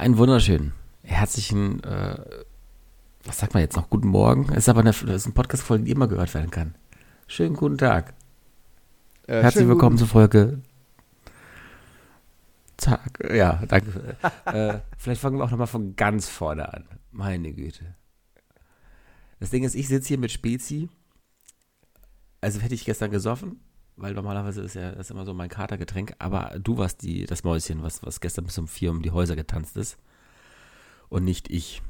einen wunderschönen, herzlichen, äh, was sagt man jetzt noch, guten Morgen. Es ist aber eine, das ist ein Podcast-Folge, die immer gehört werden kann. Schönen guten Tag. Äh, Herzlich willkommen zur Folge Tag. Ja, danke. äh, vielleicht fangen wir auch nochmal von ganz vorne an. Meine Güte. Das Ding ist, ich sitze hier mit Spezi. Also hätte ich gestern gesoffen, weil normalerweise ist ja das immer so mein Katergetränk. Aber du warst die, das Mäuschen, was, was gestern bis um vier um die Häuser getanzt ist. Und nicht ich.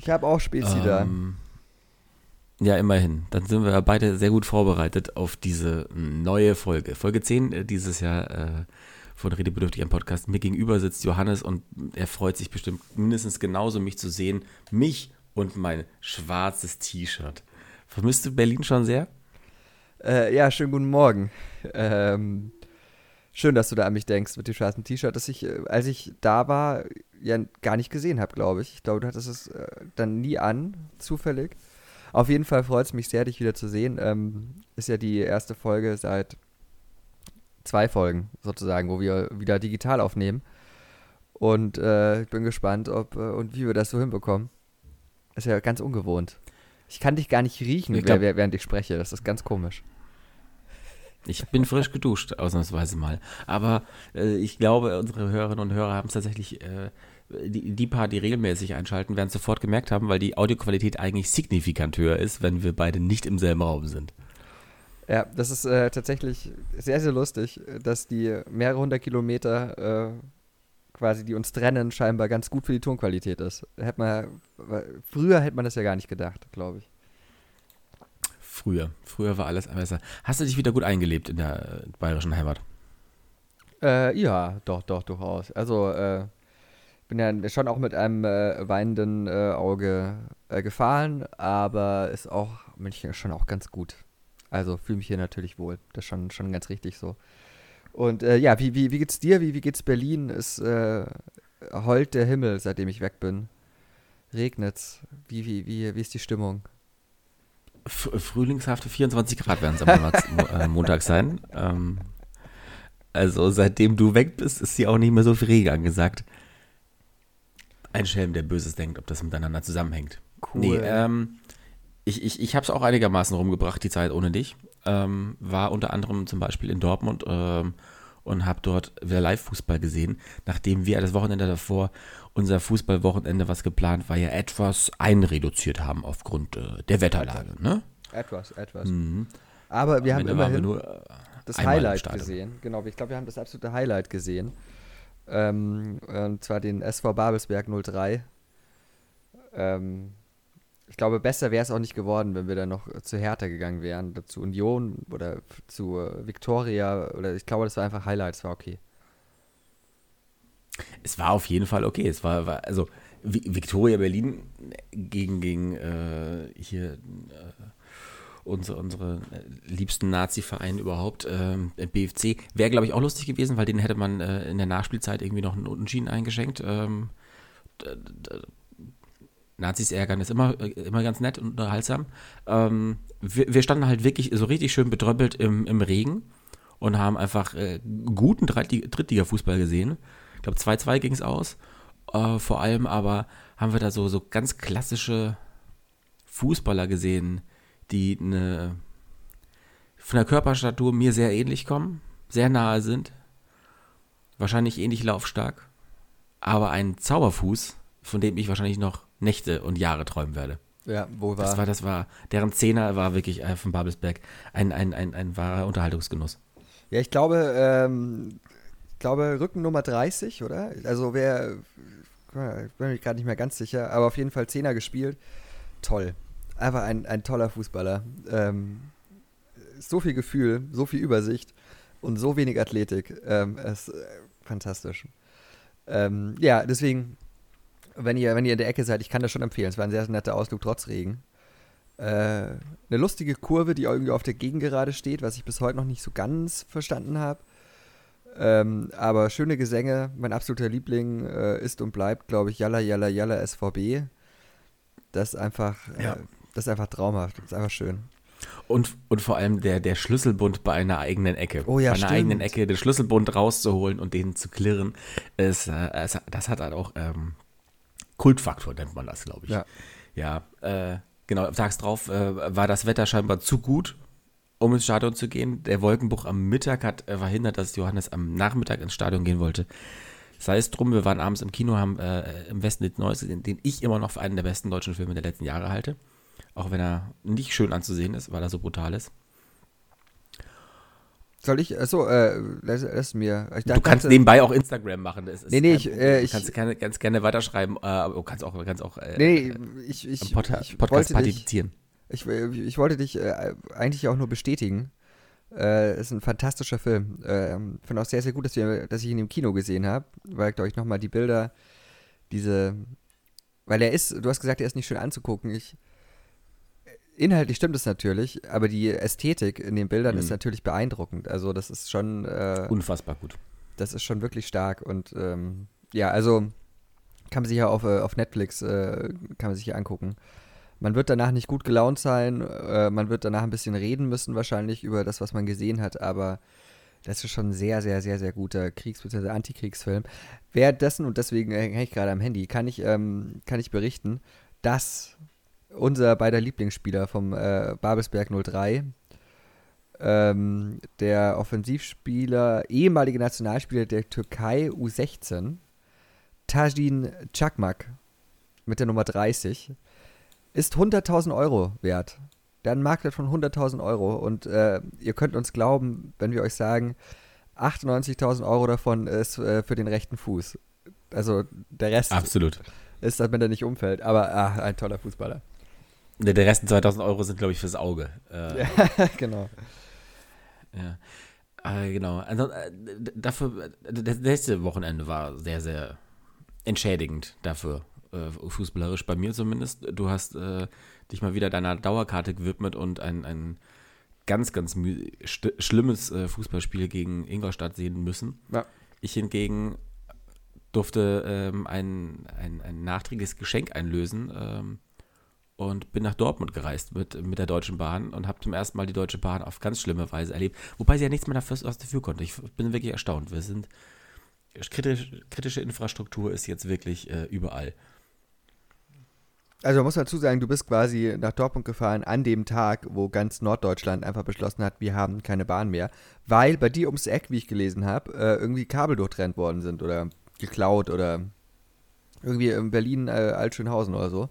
Ich habe auch Spezi da. Ähm, ja, immerhin. Dann sind wir beide sehr gut vorbereitet auf diese neue Folge. Folge 10 äh, dieses Jahr äh, von Redebedürftig am Podcast. Mir gegenüber sitzt Johannes und er freut sich bestimmt mindestens genauso, mich zu sehen. Mich und mein schwarzes T-Shirt. Vermisst du Berlin schon sehr? Äh, ja, schönen guten Morgen. Ähm, schön, dass du da an mich denkst mit dem schwarzen T-Shirt, das ich, äh, als ich da war, ja gar nicht gesehen habe, glaube ich. Ich glaube, du hattest es äh, dann nie an, zufällig. Auf jeden Fall freut es mich sehr, dich wieder zu sehen. Ähm, ist ja die erste Folge seit zwei Folgen sozusagen, wo wir wieder digital aufnehmen. Und äh, ich bin gespannt, ob äh, und wie wir das so hinbekommen. Ist ja ganz ungewohnt. Ich kann dich gar nicht riechen, Ich glaub- während ich spreche. Das ist ganz komisch. Ich bin frisch geduscht, ausnahmsweise mal. Aber äh, ich glaube, unsere Hörerinnen und Hörer haben es tatsächlich, äh, die, die paar, die regelmäßig einschalten, werden es sofort gemerkt haben, weil die Audioqualität eigentlich signifikant höher ist, wenn wir beide nicht im selben Raum sind. Ja, das ist äh, tatsächlich sehr, sehr lustig, dass die mehrere hundert Kilometer äh, quasi, die uns trennen, scheinbar ganz gut für die Tonqualität ist. Hätte man, weil früher hätte man das ja gar nicht gedacht, glaube ich. Früher. Früher war alles besser. Hast du dich wieder gut eingelebt in der bayerischen Heimat? Äh, ja, doch, doch, durchaus. Also, äh, bin ja schon auch mit einem äh, weinenden äh, Auge äh, gefahren, aber ist auch München schon auch ganz gut. Also fühle mich hier natürlich wohl. Das ist schon, schon ganz richtig so. Und äh, ja, wie, wie, wie geht's dir? Wie, wie geht's Berlin? Es heult der Himmel, seitdem ich weg bin. Regnet's? Wie, wie, wie, wie ist die Stimmung? F frühlingshafte 24 Grad werden es am äh, Montag sein. Ähm, also seitdem du weg bist, ist hier auch nicht mehr so viel Regen angesagt. Ein Schelm, der Böses denkt, ob das miteinander zusammenhängt. Nee, ähm, ich, ich, ich habe es auch einigermaßen rumgebracht, die Zeit ohne dich. Ähm, war unter anderem zum Beispiel in Dortmund ähm, und habe dort wieder Live-Fußball gesehen, nachdem wir das Wochenende davor unser Fußballwochenende, was geplant war, ja etwas einreduziert haben aufgrund äh, der Wetterlage. Ne? Etwas, etwas. Mhm. Aber wir Am haben Ende wir immerhin nur, äh, das Highlight gesehen. Genau, ich glaube, wir haben das absolute Highlight gesehen. Ähm, und zwar den SV Babelsberg 03. Ähm, ich glaube, besser wäre es auch nicht geworden, wenn wir dann noch zu Hertha gegangen wären, zu Union oder zu äh, Victoria. Oder ich glaube, das war einfach Highlight, es war okay. Es war auf jeden Fall okay. Es war, war also Vi- Victoria Berlin gegen, gegen äh, hier äh, unsere, unsere äh, liebsten Nazi-Vereine überhaupt, ähm, BFC, wäre, glaube ich, auch lustig gewesen, weil den hätte man äh, in der Nachspielzeit irgendwie noch einen Unentschieden eingeschenkt. Ähm, Nazis ärgern ist immer, äh, immer ganz nett und unterhaltsam. Ähm, wir, wir standen halt wirklich so richtig schön betröppelt im, im Regen und haben einfach äh, guten Drittli- Drittliga-Fußball gesehen. Ich glaube, 2-2 ging es aus. Äh, vor allem aber haben wir da so, so ganz klassische Fußballer gesehen, die eine, von der Körperstatur mir sehr ähnlich kommen, sehr nahe sind, wahrscheinlich ähnlich laufstark, aber ein Zauberfuß, von dem ich wahrscheinlich noch Nächte und Jahre träumen werde. Ja, wo war. Das war, das war, deren Zehner war wirklich äh, von Babelsberg ein, ein, ein, ein wahrer Unterhaltungsgenuss. Ja, ich glaube, ähm, glaube Rücken Nummer 30, oder? Also wer, ich bin mir gerade nicht mehr ganz sicher, aber auf jeden Fall Zehner gespielt. Toll. Einfach ein, ein toller Fußballer. Ähm, so viel Gefühl, so viel Übersicht und so wenig Athletik. Ähm, es, äh, fantastisch. Ähm, ja, deswegen, wenn ihr, wenn ihr in der Ecke seid, ich kann das schon empfehlen. Es war ein sehr netter Ausflug trotz Regen. Äh, eine lustige Kurve, die irgendwie auf der Gegengerade steht, was ich bis heute noch nicht so ganz verstanden habe. Ähm, aber schöne Gesänge. Mein absoluter Liebling äh, ist und bleibt, glaube ich, Yalla Yalla Yalla SVB. Das ist einfach, Ja. äh, das ist einfach traumhaft. Das ist einfach schön. Und, und vor allem der, der Schlüsselbund bei einer eigenen Ecke. Oh ja, Bei einer stimmt. eigenen Ecke den Schlüsselbund rauszuholen und den zu klirren, ist, äh, das hat halt auch ähm, Kultfaktor, nennt man das, glaube ich. Ja. Ja, äh, genau, tags drauf äh, war das Wetter scheinbar zu gut, um ins Stadion zu gehen. Der Wolkenbruch am Mittag hat äh, verhindert, dass Johannes am Nachmittag ins Stadion gehen wollte. Sei es drum, wir waren abends im Kino, haben äh, im Westen nichts Neues gesehen, den ich immer noch für einen der besten deutschen Filme der letzten Jahre halte. Auch wenn er nicht schön anzusehen ist, weil er so brutal ist. Soll ich, achso, äh, lass, lass mir. Ich du kannst nebenbei auch Instagram machen. Das ist Nee, nee, kein ich, äh, Du ich- kannst gerne, ganz gerne weiterschreiben, äh, aber du kannst auch, kannst auch äh, Nee, ich, ich, am Pod ich Podcast wollte dich, partizipieren. Ich, ich wollte dich äh, eigentlich auch nur bestätigen. Äh, ist ein fantastischer Film. Äh, finde auch sehr, sehr gut, dass, wir, dass ich ihn im Kino gesehen habe, weil, glaube ich, nochmal die Bilder, diese, weil er ist, du hast gesagt, er ist nicht schön anzugucken. Ich, inhaltlich stimmt es natürlich, aber die Ästhetik in den Bildern Mhm. ist natürlich beeindruckend. Also das ist schon, äh, Unfassbar gut. das ist schon wirklich stark und ähm, ja, also kann man sich ja auf, äh, auf Netflix, äh, kann man sich ja angucken. Man wird danach nicht gut gelaunt sein, äh, man wird danach ein bisschen reden müssen wahrscheinlich über das, was man gesehen hat, aber das ist schon ein sehr, sehr, sehr, sehr guter Kriegs- bzw. Antikriegsfilm. Währenddessen, und deswegen hänge ich gerade am Handy, kann ich, ähm, kann ich berichten, dass unser beider Lieblingsspieler vom äh, Babelsberg 03, ähm, der Offensivspieler, ehemalige Nationalspieler der Türkei U16, Tajin Çakmak mit der Nummer 30, ist 100.000 Euro wert. Der hat einen Marktwert von 100.000 Euro und äh, ihr könnt uns glauben, wenn wir euch sagen, 98.000 Euro davon ist äh, für den rechten Fuß. Also der Rest Absolut. ist, damit er nicht umfällt, aber ah, ein toller Fußballer. Der, der Rest 2000 Euro sind, glaube ich, fürs Auge. Äh, genau. Ja. Äh, genau. Also, äh, dafür, äh, das letzte Wochenende war sehr, sehr entschädigend dafür, äh, fußballerisch bei mir zumindest. Du hast äh, dich mal wieder deiner Dauerkarte gewidmet und ein, ein ganz, ganz schlimmes äh, Fußballspiel gegen Ingolstadt sehen müssen. Ja. Ich hingegen durfte ähm, ein, ein, ein nachträgliches Geschenk einlösen ähm, und bin nach Dortmund gereist mit, mit der Deutschen Bahn und habe zum ersten Mal die Deutsche Bahn auf ganz schlimme Weise erlebt. Wobei sie ja nichts mehr dafür, dafür konnte. Ich bin wirklich erstaunt. Wir sind kritisch, kritische Infrastruktur ist jetzt wirklich äh, überall. Also man muss dazu sagen, du bist quasi nach Dortmund gefahren an dem Tag, wo ganz Norddeutschland einfach beschlossen hat, wir haben keine Bahn mehr, weil bei dir ums Eck, wie ich gelesen habe, äh, irgendwie Kabel durchtrennt worden sind oder geklaut oder irgendwie in Berlin äh, Altschönhausen oder so.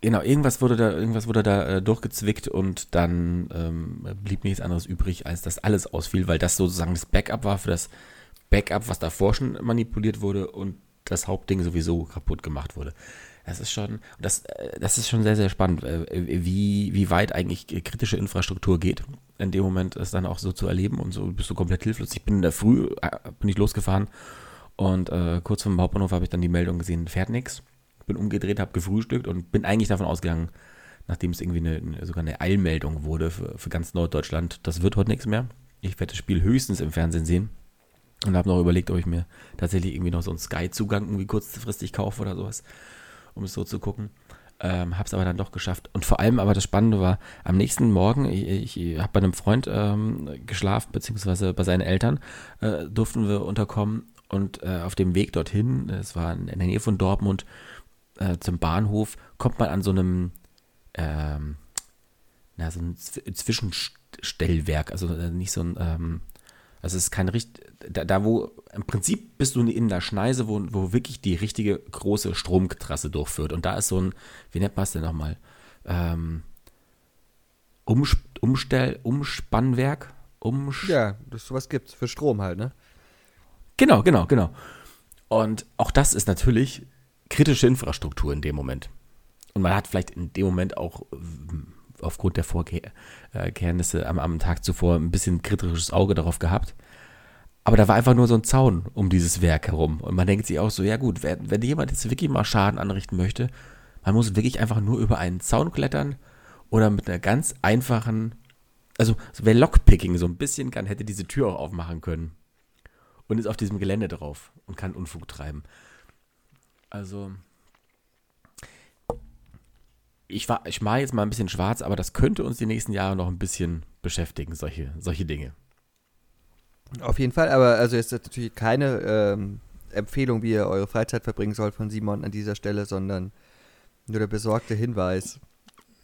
Genau, irgendwas wurde da, irgendwas wurde da äh, durchgezwickt und dann ähm, blieb nichts anderes übrig, als dass alles ausfiel, weil das sozusagen das Backup war für das Backup, was davor schon manipuliert wurde und das Hauptding sowieso kaputt gemacht wurde. Das ist schon, das, äh, das ist schon sehr, sehr spannend, äh, wie, wie weit eigentlich kritische Infrastruktur geht. In dem Moment es dann auch so zu erleben und so bist du komplett hilflos. Ich bin in der Früh, äh, bin ich losgefahren und äh, kurz vor dem Hauptbahnhof habe ich dann die Meldung gesehen, fährt nichts. Bin umgedreht, habe gefrühstückt und bin eigentlich davon ausgegangen, nachdem es irgendwie eine, sogar eine Eilmeldung wurde für, für ganz Norddeutschland, das wird heute nichts mehr. Ich werde das Spiel höchstens im Fernsehen sehen. Und habe noch überlegt, ob ich mir tatsächlich irgendwie noch so einen Sky-Zugang irgendwie kurzfristig kaufe oder sowas, um es so zu gucken. Ähm, habe aber dann doch geschafft. Und vor allem aber das Spannende war, am nächsten Morgen, ich, ich habe bei einem Freund ähm, geschlafen, beziehungsweise bei seinen Eltern, äh, durften wir unterkommen. Und äh, auf dem Weg dorthin, es war in der Nähe von Dortmund, äh, zum Bahnhof, kommt man an so einem, ähm, na, so ein Zw- Zwischenstellwerk, also äh, nicht so ein, ähm, es ist kein richtig, da, da wo, im Prinzip bist du in der Schneise, wo, wo wirklich die richtige große Stromtrasse durchführt. Und da ist so ein, wie nennt man es denn nochmal? Ähm, Umsp Umstell, Umspannwerk? Umsch Ja, das sowas gibt's für Strom halt, ne? Genau, genau, genau. Und auch das ist natürlich kritische Infrastruktur in dem Moment. Und man hat vielleicht in dem Moment auch aufgrund der Vorkehrnisse am, am Tag zuvor ein bisschen kritisches Auge darauf gehabt. Aber da war einfach nur so ein Zaun um dieses Werk herum. Und man denkt sich auch so, ja gut, wenn, wenn jemand jetzt wirklich mal Schaden anrichten möchte, man muss wirklich einfach nur über einen Zaun klettern oder mit einer ganz einfachen, also wer Lockpicking so ein bisschen kann, hätte diese Tür auch aufmachen können und ist auf diesem Gelände drauf und kann Unfug treiben. Also ich, war, ich mache jetzt mal ein bisschen schwarz, aber das könnte uns die nächsten Jahre noch ein bisschen beschäftigen, solche, solche Dinge. Auf jeden Fall, aber also jetzt natürlich keine ähm, Empfehlung, wie ihr eure Freizeit verbringen sollt von Simon an dieser Stelle, sondern nur der besorgte Hinweis.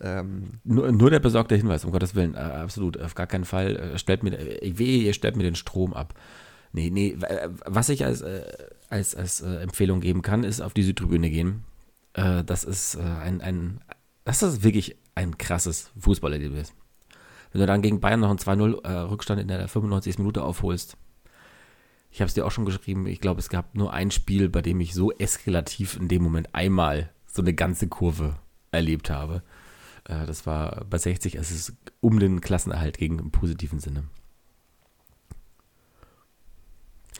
Ähm, nur, nur, der besorgte Hinweis, um Gottes Willen, äh, absolut, auf gar keinen Fall. Äh, stellt mir, äh, wehe, ihr stellt mir den Strom ab. Nee, nee, was ich als, äh, als, als äh, Empfehlung geben kann, ist auf die Südtribüne gehen. Äh, das ist ein, ein, das ist wirklich ein krasses Fußballerlebnis. Wenn du dann gegen Bayern noch einen 2-0 Rückstand in der 95. Minute aufholst, ich habe es dir auch schon geschrieben, ich glaube, es gab nur ein Spiel, bei dem ich so eskalativ in dem Moment einmal so eine ganze Kurve erlebt habe. Äh, das war bei 60, es ist um den Klassenerhalt ging im positiven Sinne.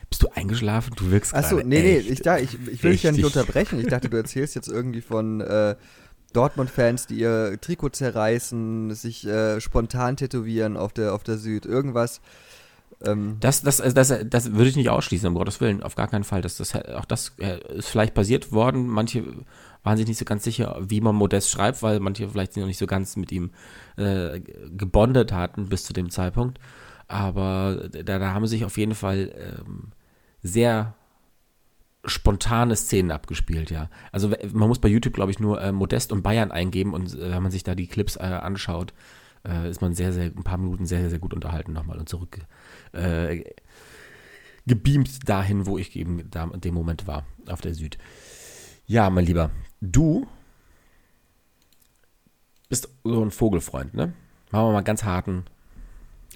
Bist du eingeschlafen? Du wirkst Achso, nee, nee, ich, da, ich, ich will dich ja nicht unterbrechen. Ich dachte, du erzählst jetzt irgendwie von äh, Dortmund-Fans, die ihr Trikot zerreißen, sich äh, spontan tätowieren auf der, auf der Süd, irgendwas. Ähm das, das, das, das würde ich nicht ausschließen, um Gottes Willen, auf gar keinen Fall. Das, das, auch das äh, ist vielleicht passiert worden. Manche waren sich nicht so ganz sicher, wie man Modest schreibt, weil manche vielleicht noch nicht so ganz mit ihm äh, gebondet hatten bis zu dem Zeitpunkt. Aber da, da haben sich auf jeden Fall ähm, sehr spontane Szenen abgespielt, ja. Also man muss bei YouTube, glaube ich, nur äh, Modest und Bayern eingeben und äh, wenn man sich da die Clips äh, anschaut, äh, ist man sehr, sehr, ein paar Minuten sehr, sehr gut unterhalten nochmal und zurück äh, gebeamt dahin, wo ich eben da in dem Moment war, auf der Süd. Ja, mein Lieber, du bist so ein Vogelfreund, ne? Machen wir mal ganz harten.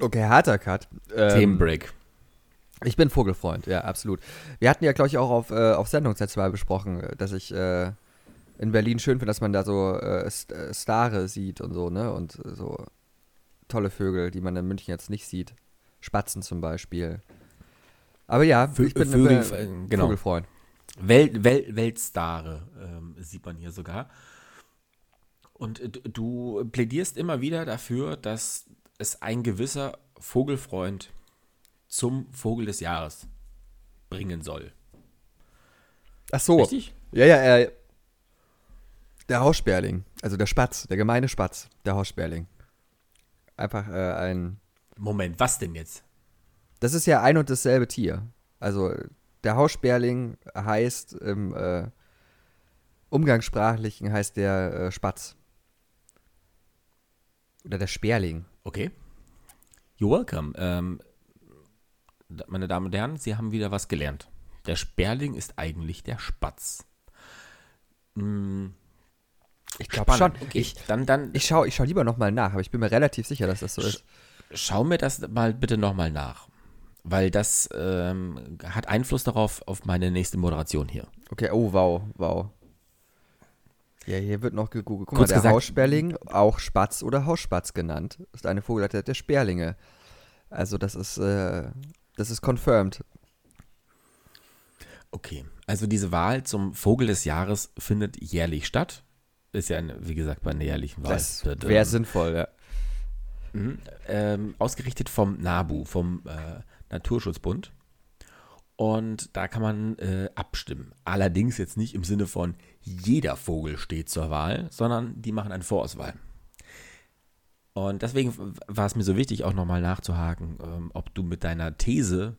Okay, harter Cut. Ähm, Themenbreak. Ich bin Vogelfreund, ja, absolut. Wir hatten ja, glaube ich, auch auf, äh, auf Sendung Z2 besprochen, dass ich äh, in Berlin schön finde, dass man da so äh, äh Stare sieht und so, ne? Und so tolle Vögel, die man in München jetzt nicht sieht. Spatzen zum Beispiel. Aber ja, Vö ich bin Vögel, ein genau. Vogelfreund. Welt, Welt, Weltstare ähm, sieht man hier sogar. Und äh, du plädierst immer wieder dafür, dass es ein gewisser Vogelfreund zum Vogel des Jahres bringen soll. Ach so. Richtig? Ja, ja, äh, der Haussperling, also der Spatz, der gemeine Spatz, der Haussperling. Einfach äh, ein. Moment, was denn jetzt? Das ist ja ein und dasselbe Tier. Also der Haussperling heißt im äh, Umgangssprachlichen heißt der äh, Spatz. Oder der Sperling. Okay. You're welcome. Ähm, meine Damen und Herren, Sie haben wieder was gelernt. Der Sperling ist eigentlich der Spatz. Hm, ich glaube schon. Okay, ich, dann, dann, ich schaue ich schau lieber nochmal nach, aber ich bin mir relativ sicher, dass das so ist. Schau mir das mal bitte nochmal nach. Weil das ähm, hat Einfluss darauf, auf meine nächste Moderation hier. Okay, oh wow, wow. Ja, hier wird noch gegoogelt. Guck Kurz mal, der gesagt, Haussperling, auch Spatz oder Hausspatz genannt, ist eine Vogelart der Sperlinge. Also das ist, äh, das ist confirmed. Okay, also diese Wahl zum Vogel des Jahres findet jährlich statt ist ja, eine, wie gesagt, bei einer jährlichen Wahl. Das wäre sinnvoll, ja. Mhm, ähm, ausgerichtet vom NABU, vom äh, Naturschutzbund. Und da kann man äh, abstimmen. Allerdings jetzt nicht im Sinne von jeder Vogel steht zur Wahl, sondern die machen eine Vorauswahl. Und deswegen war es mir so wichtig, auch nochmal nachzuhaken, ähm, ob du mit deiner These,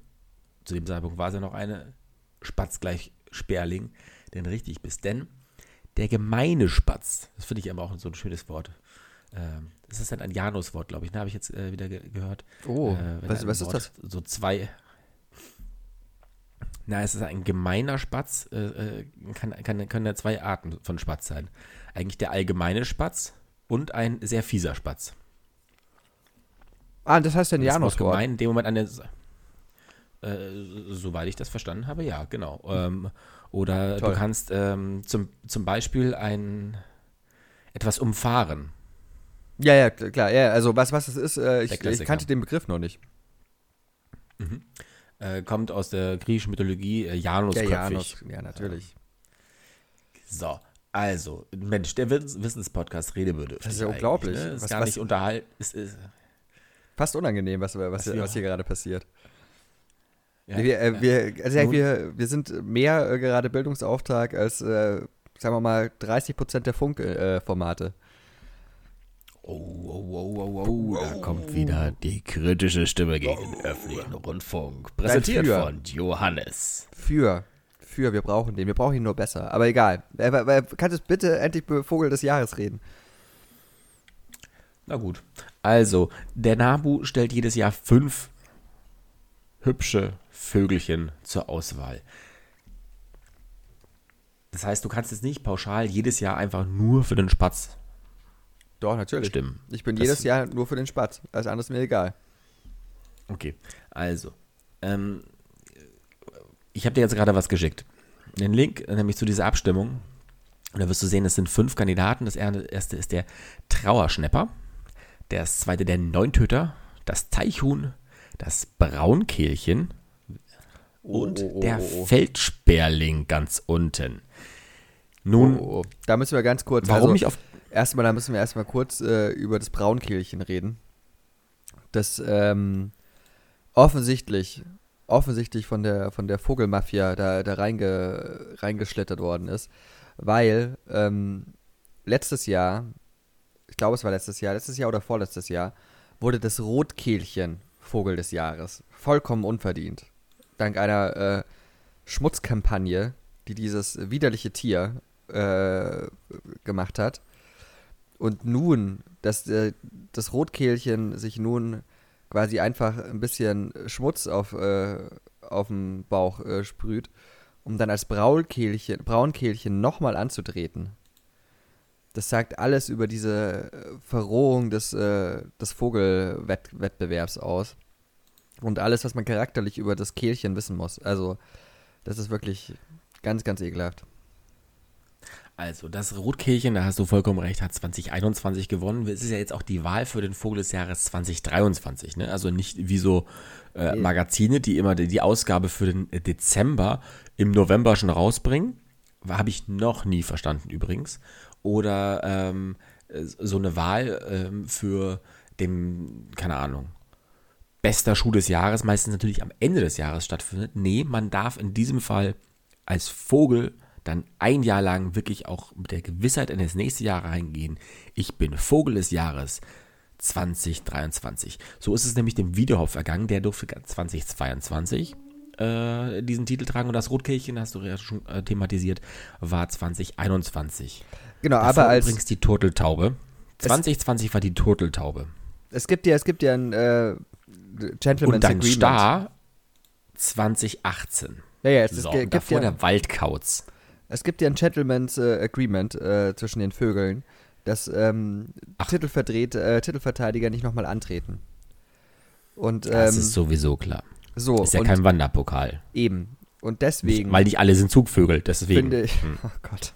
zu dem Zeitpunkt war es ja noch eine, Spatz gleich Sperling, denn richtig bist. Denn der gemeine Spatz, das finde ich aber auch so ein schönes Wort. Ähm, das ist halt ein Januswort, glaube ich. Ne? habe ich jetzt äh, wieder ge gehört. Oh, äh, was, was ist das? So zwei. Na, es ist ein gemeiner Spatz. Äh, äh, kann, kann, können ja zwei Arten von Spatz sein. Eigentlich der allgemeine Spatz und ein sehr fieser Spatz. Ah, das heißt ein Januswort. gemein in dem Moment eine. Äh, soweit ich das verstanden habe, ja, genau. Ähm, oder Toll. du kannst ähm, zum, zum Beispiel ein etwas umfahren. Ja, ja, klar. Ja, also was, was das ist, äh, ich, ich, kannte den Begriff noch nicht. Mhm. Äh, kommt aus der griechischen Mythologie äh, Janus der Janus, ja, natürlich. So, also, Mensch, der Wissenspodcast Redebedürftig. Das ist ja unglaublich. Ne? Ist was, gar was, nicht unterhalten. Ist, ist, fast unangenehm, was, was, was, hier, gerade passiert. Ja, wir, äh, wir, also wir, wir sind mehr äh, gerade Bildungsauftrag als, äh, sagen wir mal, 30 Prozent der Funkformate. Oh, oh, oh, oh, oh, da kommt wieder die kritische Stimme gegen den öffentlichen Rundfunk. Präsentiert für. von Johannes. Für. Für, wir brauchen den. Wir brauchen ihn nur besser. Aber egal. Äh, äh, Kannst du bitte endlich über Vogel des Jahres reden? Na gut. Also, der Nabu stellt jedes Jahr fünf hübsche Vögelchen zur Auswahl. Das heißt, du kannst jetzt nicht pauschal jedes Jahr einfach nur für den Spatz Doch, natürlich. stimmen. Ich bin Das- jedes Jahr nur für den Spatz. Alles andere ist mir egal. Okay, also, ähm, ich habe dir jetzt gerade was geschickt. Den Link, nämlich zu dieser Abstimmung. Und da wirst du sehen, es sind fünf Kandidaten. Das erste ist der Trauerschnepper. Das zweite der Neuntöter, das Teichhuhn, das Braunkehlchen und Oh, oh, oh, der oh, oh. Feldsperling ganz unten. Nun, oh. Da müssen wir ganz kurz. warum also, nicht auf Erstmal, da müssen wir erstmal kurz äh, über das Braunkehlchen reden. Das ähm, offensichtlich, offensichtlich von der, von der Vogelmafia da, da reinge, reingeschlittert worden ist. Weil ähm, letztes Jahr, ich glaube es war letztes Jahr, letztes Jahr oder vorletztes Jahr, wurde das Rotkehlchen Vogel des Jahres. Vollkommen unverdient. Dank einer äh, Schmutzkampagne, die dieses widerliche Tier äh, gemacht hat. Und nun, dass äh, das Rotkehlchen sich nun quasi einfach ein bisschen Schmutz auf, äh, auf den Bauch äh, sprüht, um dann als Braunkehlchen nochmal anzutreten. Das sagt alles über diese äh, Verrohung des, äh, des Vogelwettbewerbs aus. Und alles, was man charakterlich über das Kehlchen wissen muss. Also, das ist wirklich ganz, ganz ekelhaft. Also, das Rotkehlchen, da hast du vollkommen recht, hat 2021 gewonnen. Es ist ja jetzt auch die Wahl für den Vogel des Jahres 2023. Ne? Also nicht wie so äh. Magazine, die immer die, die Ausgabe für den äh, Dezember im November schon rausbringen. Habe ich noch nie verstanden übrigens. Oder ähm, äh, so eine Wahl ähm, für den, keine Ahnung, bester Schuh des Jahres, meistens natürlich am Ende des Jahres stattfindet. Nee, man darf in diesem Fall als Vogel dann ein Jahr lang wirklich auch mit der Gewissheit in das nächste Jahr reingehen. Ich bin Vogel des Jahres 2023. So ist es nämlich dem Wiedehopf ergangen, der durfte 2022 äh, diesen Titel tragen und das Rotkehlchen, hast du ja schon äh, thematisiert, war 2021. Genau, Davor aber als. übrigens die Turteltaube. 2020 war die Turteltaube. Es gibt ja, es gibt ja ein äh, Gentleman's Und dann Agreement. Star 2018. Ja, ja, es, So, gibt davor ja, der Waldkauz. es gibt ja ein Gentleman's äh, Agreement äh, zwischen den Vögeln, dass ähm. Titelverdreht, äh, Titelverteidiger nicht nochmal antreten. Und ähm, Das ist sowieso klar. so, Ist ja kein Wanderpokal. eben. Und deswegen Weil nicht alle sind Zugvögel, deswegen. finde ich, oh Gott.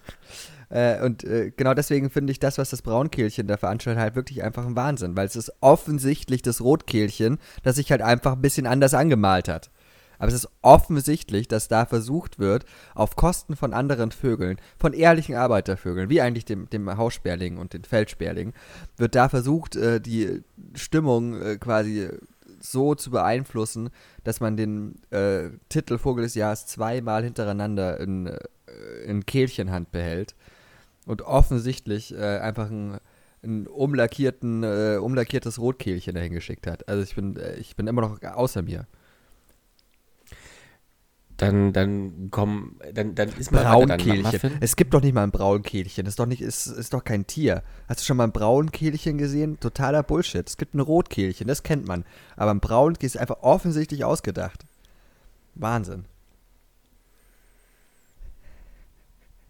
Äh, und äh, genau deswegen finde ich das, was das Braunkehlchen da veranstaltet, halt wirklich einfach ein Wahnsinn, weil es ist offensichtlich das Rotkehlchen, das sich halt einfach ein bisschen anders angemalt hat. Aber es ist offensichtlich, dass da versucht wird, auf Kosten von anderen Vögeln, von ehrlichen Arbeitervögeln, wie eigentlich dem, dem Haussperling und den Feldsperling, wird da versucht, äh, die Stimmung äh, quasi so zu beeinflussen, dass man den äh, Titel Vogel des Jahres zweimal hintereinander in, äh, in Kehlchenhand behält und offensichtlich äh, einfach ein, ein umlackierten, äh, umlackiertes Rotkehlchen dahin geschickt hat. Also ich bin, äh, ich bin immer noch außer mir. Dann, dann komm, dann, dann ist man Braunkehlchen. Es gibt doch nicht mal ein Braunkehlchen. Das ist doch nicht, ist, ist doch kein Tier. Hast du schon mal ein Braunkehlchen gesehen? Totaler Bullshit. Es gibt ein Rotkehlchen, das kennt man. Aber ein Braunkehlchen ist einfach offensichtlich ausgedacht. Wahnsinn.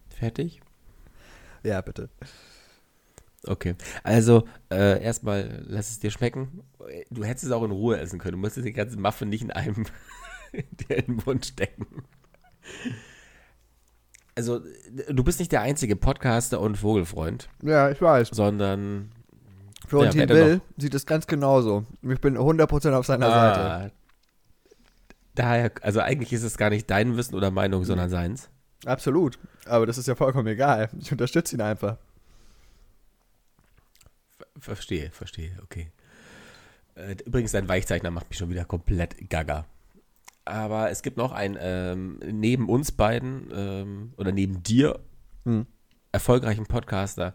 Fertig? Ja, bitte. Okay. Also, äh, erstmal lass es dir schmecken. Du hättest es auch in Ruhe essen können. Du musstest den ganzen Muffin nicht in einem dir in den Mund stecken. Also, du bist nicht der einzige Podcaster und Vogelfreund, Ja, ich weiß. sondern Florentin denn Will sieht es ganz genauso. Ich bin 100% auf seiner Seite. Ah, daher, also eigentlich ist es gar nicht dein Wissen oder Meinung, sondern seins. Absolut. Aber das ist ja vollkommen egal. Ich unterstütze ihn einfach. Verstehe, verstehe, okay. Äh, übrigens, dein Weichzeichner macht mich schon wieder komplett gaga. Aber es gibt noch einen, ähm, neben uns beiden ähm, oder neben dir, Hm. erfolgreichen Podcaster,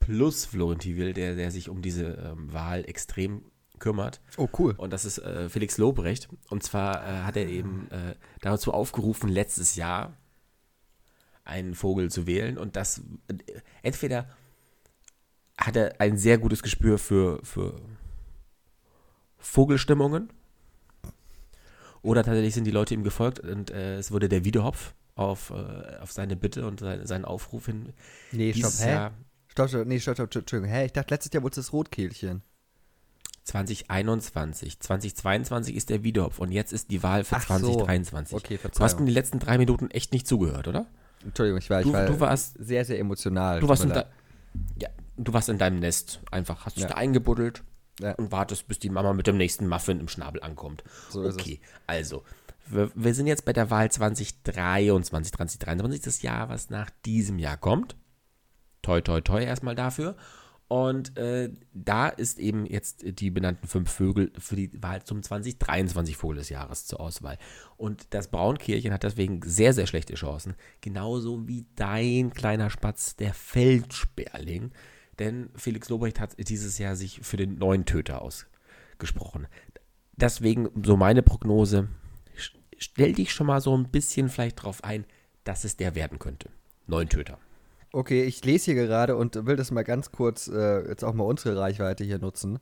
plus Florentin Will, der, der sich um diese ähm, Wahl extrem kümmert. Oh, cool. Und das ist äh, Felix Lobrecht. Und zwar äh, hat er eben äh, dazu aufgerufen, letztes Jahr einen Vogel zu wählen. Und das entweder hat er ein sehr gutes Gespür für, für Vogelstimmungen. Oder tatsächlich sind die Leute ihm gefolgt und äh, es wurde der Wiedehopf auf, äh, auf seine Bitte und seine, seinen Aufruf hin. Nee, stopp, hä? Jahr Stopp, stopp, nee, stopp, stopp, Entschuldigung. Hä, ich dachte, letztes Jahr wurde es das Rotkehlchen. 2021. 2022 ist der Wiedehopf und jetzt ist die Wahl für Ach so. 2023. Okay, Du hast Verzeihung. mir die letzten drei Minuten echt nicht zugehört, oder? Entschuldigung, ich war, ich Du, war du warst, sehr, sehr emotional. du warst in de, ja, du warst in deinem Nest einfach, hast dich Ja. da eingebuddelt Ja. und wartest, bis die Mama mit dem nächsten Muffin im Schnabel ankommt. So ist okay, also wir, wir sind jetzt bei der Wahl 2023. 2023 ist das Jahr, was nach diesem Jahr kommt. Toi, toi, toi erstmal dafür. Und äh, da ist eben jetzt die benannten fünf Vögel für die Wahl zum 2023 Vogel des Jahres zur Auswahl. Und das Braunkehlchen hat deswegen sehr, sehr schlechte Chancen. Genauso wie dein kleiner Spatz, der Feldsperling. Denn Felix Lobrecht hat dieses Jahr sich für den neuen Töter ausgesprochen. Deswegen so meine Prognose, st- stell dich schon mal so ein bisschen vielleicht drauf ein, dass es der werden könnte. Neun Töter. Okay, ich lese hier gerade und will das mal ganz kurz äh, jetzt auch mal unsere Reichweite hier nutzen.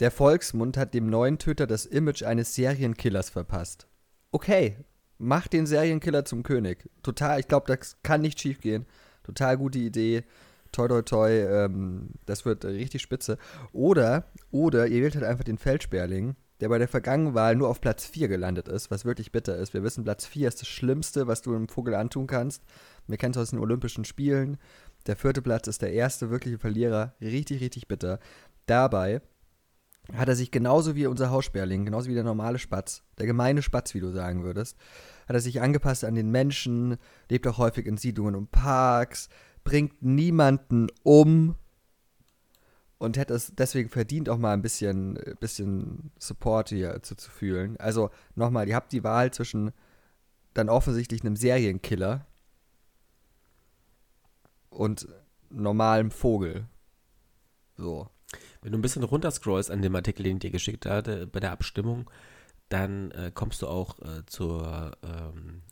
Der Volksmund hat dem neuen Töter das Image eines Serienkillers verpasst. Okay, mach den Serienkiller zum König. Total, ich glaube, das kann nicht schief gehen. Total gute Idee. Toi, toi, toi, ähm, das wird richtig spitze. Oder, oder ihr wählt halt einfach den Feldsperling, der bei der vergangenen Wahl nur auf Platz 4 gelandet ist, was wirklich bitter ist. Wir wissen, Platz 4 ist das Schlimmste, was du einem Vogel antun kannst. Wir kennen es aus den Olympischen Spielen. Der vierte Platz ist der erste wirkliche Verlierer. Richtig, richtig bitter. Dabei hat er sich genauso wie unser Haussperling, genauso wie der normale Spatz, der gemeine Spatz, wie du sagen würdest, hat er sich angepasst an den Menschen, lebt auch häufig in Siedlungen und Parks, bringt niemanden um und hätte es deswegen verdient, auch mal ein bisschen, äh, bisschen Support hier zu, zu fühlen. Also nochmal, ihr habt die Wahl zwischen dann offensichtlich einem Serienkiller und normalem Vogel. So. Wenn du ein bisschen runterscrollst an dem Artikel, den ich dir geschickt hatte, bei der Abstimmung, dann äh, kommst du auch äh, zur, ähm,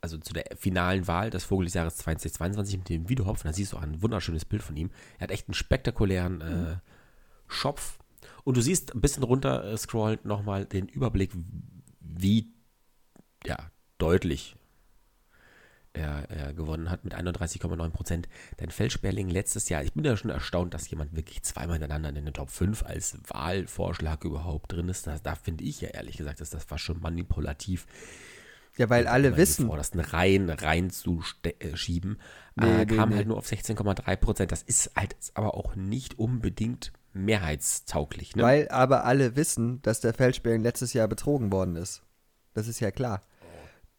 also zu der finalen Wahl des Vogel des Jahres 2022 mit dem Wiedehopf. Und da siehst du auch ein wunderschönes Bild von ihm. Er hat echt einen spektakulären äh, Schopf. Und du siehst ein bisschen runter scrollend nochmal den Überblick, wie ja, deutlich er, er gewonnen hat mit 31,9 Prozent. Dein Feldsperling letztes Jahr, ich bin ja schon erstaunt, dass jemand wirklich zweimal hintereinander in den Top 5 als Wahlvorschlag überhaupt drin ist. Da, da finde ich ja ehrlich gesagt, dass das war schon manipulativ. Ja, weil alle wissen, vordersten Reihen rein zu äh, schieben. Nee, äh, nee, kam nee. halt nur auf 16,3 Prozent. Das ist halt aber auch nicht unbedingt mehrheitstauglich. Ne? weil aber alle wissen, dass der Feldsperling letztes Jahr betrogen worden ist. Das ist ja klar.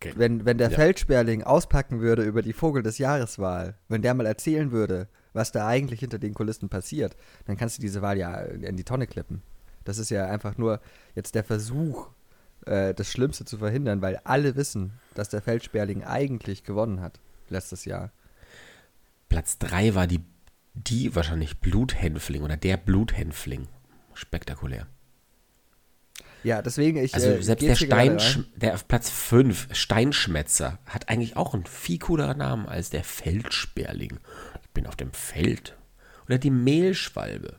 Okay. Wenn, wenn der Ja. Feldsperling auspacken würde über die Vogel des Jahreswahl, wenn der mal erzählen würde, was da eigentlich hinter den Kulissen passiert, dann kannst du diese Wahl ja in die Tonne klippen. Das ist ja einfach nur jetzt der Versuch, äh, das Schlimmste zu verhindern, weil alle wissen, dass der Feldsperling eigentlich gewonnen hat letztes Jahr. Platz 3 war die, die wahrscheinlich Bluthänfling oder der Bluthänfling. Spektakulär. Ja, deswegen ich. Also äh, selbst der Stein, der auf Platz 5, Steinschmetzer, hat eigentlich auch einen viel cooleren Namen als der Feldsperling. Ich bin auf dem Feld. Oder die Mehlschwalbe.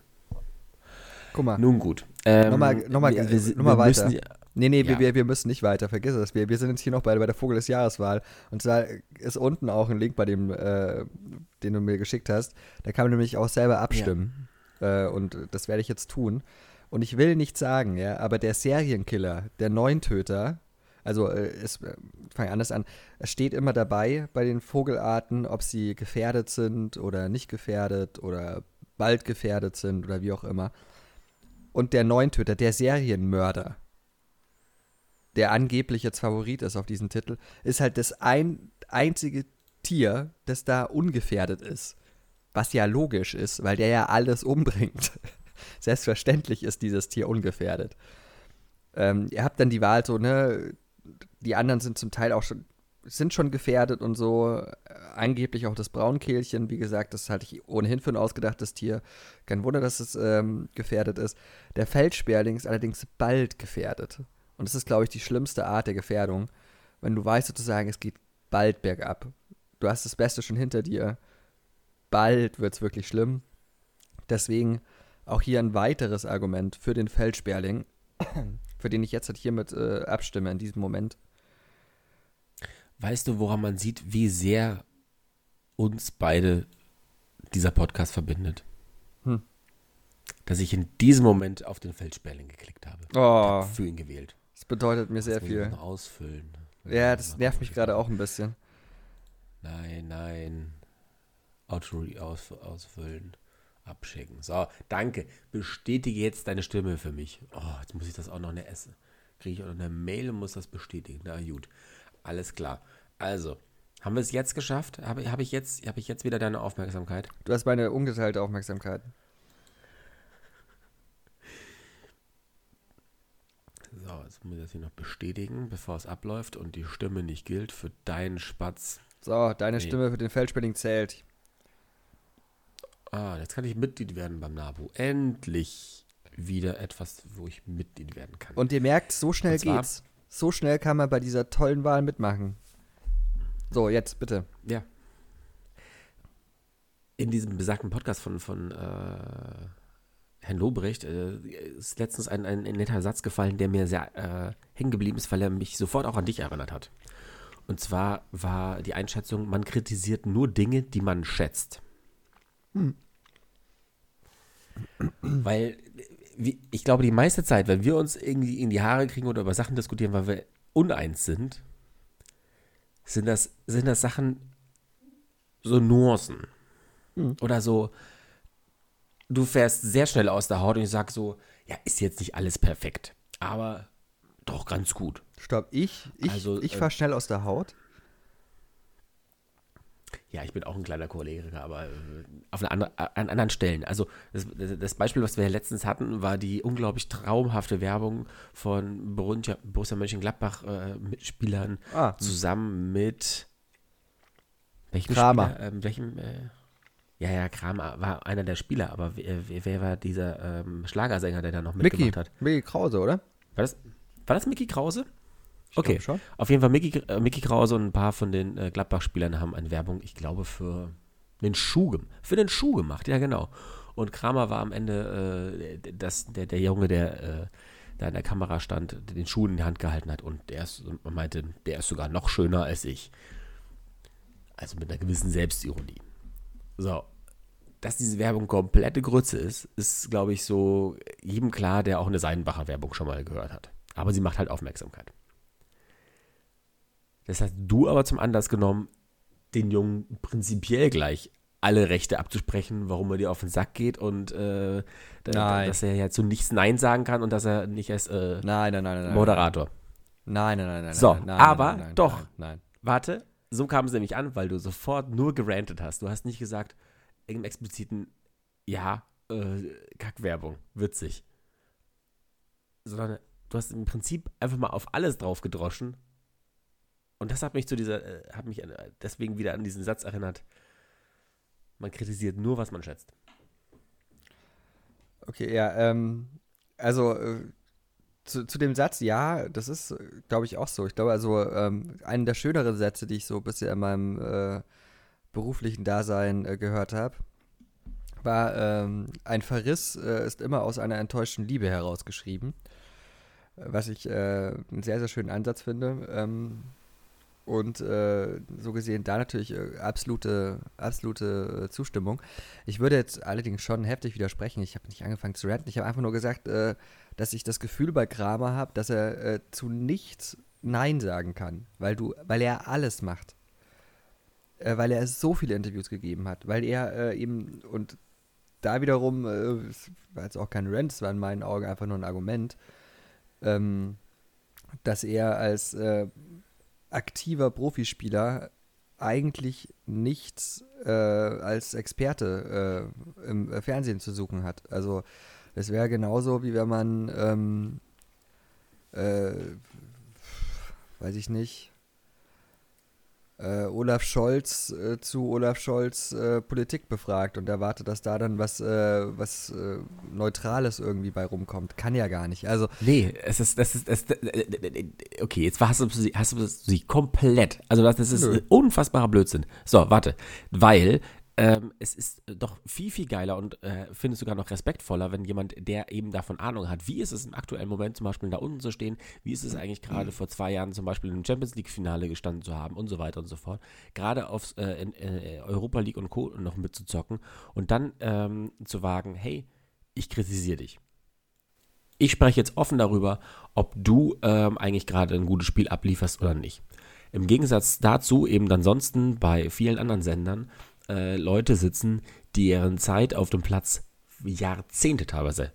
Guck mal. Nun gut. Ähm, Nochmal, nochmal, wir- wir- nochmal wir weiter. müssen- nee, nee, ja. wir, wir, müssen nicht weiter, vergiss es. Wir, wir sind jetzt hier noch bei, bei der Vogel des Jahreswahl. Und da ist unten auch ein Link bei dem, äh, den du mir geschickt hast. Da kann man nämlich auch selber abstimmen. Äh, und das werde ich jetzt tun. Und ich will nicht sagen, ja, aber der Serienkiller, der Neuntöter, also äh, es äh, fang anders an, es steht immer dabei bei den Vogelarten, ob sie gefährdet sind oder nicht gefährdet oder bald gefährdet sind oder wie auch immer. Und der Neuntöter, der Serienmörder, der angeblich jetzt Favorit ist auf diesen Titel, ist halt das ein, einzige Tier, das da ungefährdet ist. Was ja logisch ist, weil der ja alles umbringt. Selbstverständlich ist dieses Tier ungefährdet. Ähm, ihr habt dann die Wahl so, ne? Die anderen sind zum Teil auch schon sind schon gefährdet und so. Angeblich auch das Braunkehlchen, wie gesagt, das halte ich ohnehin für ein ausgedachtes Tier. Kein Wunder, dass es ähm, gefährdet ist. Der Feldsperling ist allerdings bald gefährdet. Und das ist, glaube ich, die schlimmste Art der Gefährdung. Wenn du weißt sozusagen, es geht bald bergab. Du hast das Beste schon hinter dir. Bald wird es wirklich schlimm. Deswegen auch hier ein weiteres Argument für den Feldsperling, für den ich jetzt halt hiermit äh, abstimme in diesem Moment. Weißt du, woran man sieht, wie sehr uns beide dieser Podcast verbindet? Hm. Dass ich in diesem Moment auf den Feldsperling geklickt habe. Oh. Für ihn gewählt. Das bedeutet mir sehr das viel. Noch ausfüllen. Ja, das nervt mich gerade auch ein bisschen. Nein, nein. Auto aus, ausfüllen, abschicken. So, danke. Bestätige jetzt deine Stimme für mich. Oh, jetzt muss ich das auch noch eine essen. Kriege ich auch noch eine Mail und muss das bestätigen. Na gut. Alles klar. Also, haben wir es jetzt geschafft? Habe hab ich, jetzt, hab ich jetzt wieder deine Aufmerksamkeit? Du hast meine ungeteilte Aufmerksamkeit. So, jetzt muss ich das hier noch bestätigen, bevor es abläuft und die Stimme nicht gilt für deinen Spatz. So, deine nee. Stimme für den Feldspinning zählt. Ah, jetzt kann ich Mitglied werden beim NABU. Endlich wieder etwas, wo ich Mitglied werden kann. Und ihr merkt, so schnell geht's. So schnell kann man bei dieser tollen Wahl mitmachen. So, jetzt bitte. Ja. In diesem besagten Podcast von, von äh, Herrn Lobrecht äh, ist letztens ein, ein, ein, netter Satz gefallen, der mir sehr äh, hängen geblieben ist, weil er mich sofort auch an dich erinnert hat. Und zwar war die Einschätzung, man kritisiert nur Dinge, die man schätzt. Hm. Weil ich glaube, die meiste Zeit, wenn wir uns irgendwie in die Haare kriegen oder über Sachen diskutieren, weil wir uneins sind, sind das, sind das Sachen, so Nuancen. Hm. Oder so, du fährst sehr schnell aus der Haut und ich sag so, ja, ist jetzt nicht alles perfekt, aber doch ganz gut. Stopp, ich, ich, also, ich äh, fahr schnell aus der Haut? Ja, ich bin auch ein kleiner Choleriker, aber äh, auf eine andere, an anderen Stellen. Also das, das, Beispiel, was wir letztens hatten, war die unglaublich traumhafte Werbung von Borussia, Borussia Mönchengladbach-Mitspielern äh, ah. zusammen mit welchem Kramer. Spieler, ähm, welchem, äh, ja, ja, Kramer war einer der Spieler, aber wer, wer war dieser ähm, Schlagersänger, der da noch mitgemacht Mickey, hat? Mickey Krause, oder? War das, war das Mickey Krause? Okay, auf jeden Fall Mickey, äh, Mickey Krause und ein paar von den äh, Gladbach-Spielern haben eine Werbung, ich glaube, für den Schuh, für den Schuh gemacht, ja genau. Und Kramer war am Ende äh, das, der, der Junge, der äh, da in der Kamera stand, den Schuh in die Hand gehalten hat und der ist, man meinte, der ist sogar noch schöner als ich. Also mit einer gewissen Selbstironie. So, dass diese Werbung komplette Grütze ist, ist, glaube ich, so jedem klar, der auch eine Seidenbacher Werbung schon mal gehört hat. Aber sie macht halt Aufmerksamkeit. Das hast du aber zum Anlass genommen, den Jungen prinzipiell gleich alle Rechte abzusprechen, warum er dir auf den Sack geht und äh, da, dass er ja zu nichts Nein sagen kann und dass er nicht als äh, nein, nein, nein, Moderator. Nein, nein, nein, nein. So, aber doch. Nein. Warte, so kam es nämlich an, weil du sofort nur gerantet hast. Du hast nicht gesagt, irgendeinen expliziten Ja, äh, Kackwerbung, witzig. Sondern du hast im Prinzip einfach mal auf alles drauf gedroschen und das hat mich zu dieser, äh, hat mich deswegen wieder an diesen Satz erinnert. Man kritisiert nur, was man schätzt. Okay, ja, ähm, also äh, zu, zu dem Satz, ja, das ist, glaube ich, auch so. Ich glaube, also ähm, einen der schöneren Sätze, die ich so bisher in meinem äh, beruflichen Dasein äh, gehört habe, war, ähm, ein Verriss äh, ist immer aus einer enttäuschten Liebe herausgeschrieben. Was ich äh, einen sehr, sehr schönen Ansatz finde. Ähm, und äh, so gesehen da natürlich äh, absolute, absolute äh, Zustimmung. Ich würde jetzt allerdings schon heftig widersprechen. Ich habe nicht angefangen zu ranten. Ich habe einfach nur gesagt, äh, dass ich das Gefühl bei Kramer habe, dass er zu nichts Nein sagen kann, weil, du, weil er alles macht. Weil er so viele Interviews gegeben hat. Weil er eben, und da wiederum, es war jetzt auch kein Rant, es war in meinen Augen einfach nur ein Argument, ähm, dass er als aktiver Profispieler eigentlich nichts äh, als Experte äh, im Fernsehen zu suchen hat. Also es wäre genauso, wie wenn man, ähm, äh, weiß ich nicht, äh, Olaf Scholz äh, zu Olaf Scholz äh, Politik befragt und erwartet, dass da dann was, äh, was äh, Neutrales irgendwie bei rumkommt. Kann ja gar nicht. Also nee, es ist, das ist, das, okay, jetzt hast du sie, hast du sie komplett. Also das, das ist unfassbarer Blödsinn. So, warte, weil ähm, es ist doch viel, viel geiler und äh, finde es sogar noch respektvoller, wenn jemand, der eben davon Ahnung hat, wie ist es im aktuellen Moment zum Beispiel da unten zu stehen, wie ist es eigentlich gerade mhm. vor zwei Jahren zum Beispiel im Champions League-Finale gestanden zu haben und so weiter und so fort, gerade aufs äh, in, äh, Europa League und Co. noch mitzuzocken und dann ähm, zu wagen, hey, ich kritisiere dich. Ich spreche jetzt offen darüber, ob du ähm, eigentlich gerade ein gutes Spiel ablieferst oder nicht. Im Gegensatz dazu eben ansonsten bei vielen anderen Sendern äh, Leute sitzen, deren Zeit auf dem Platz Jahrzehnte teilweise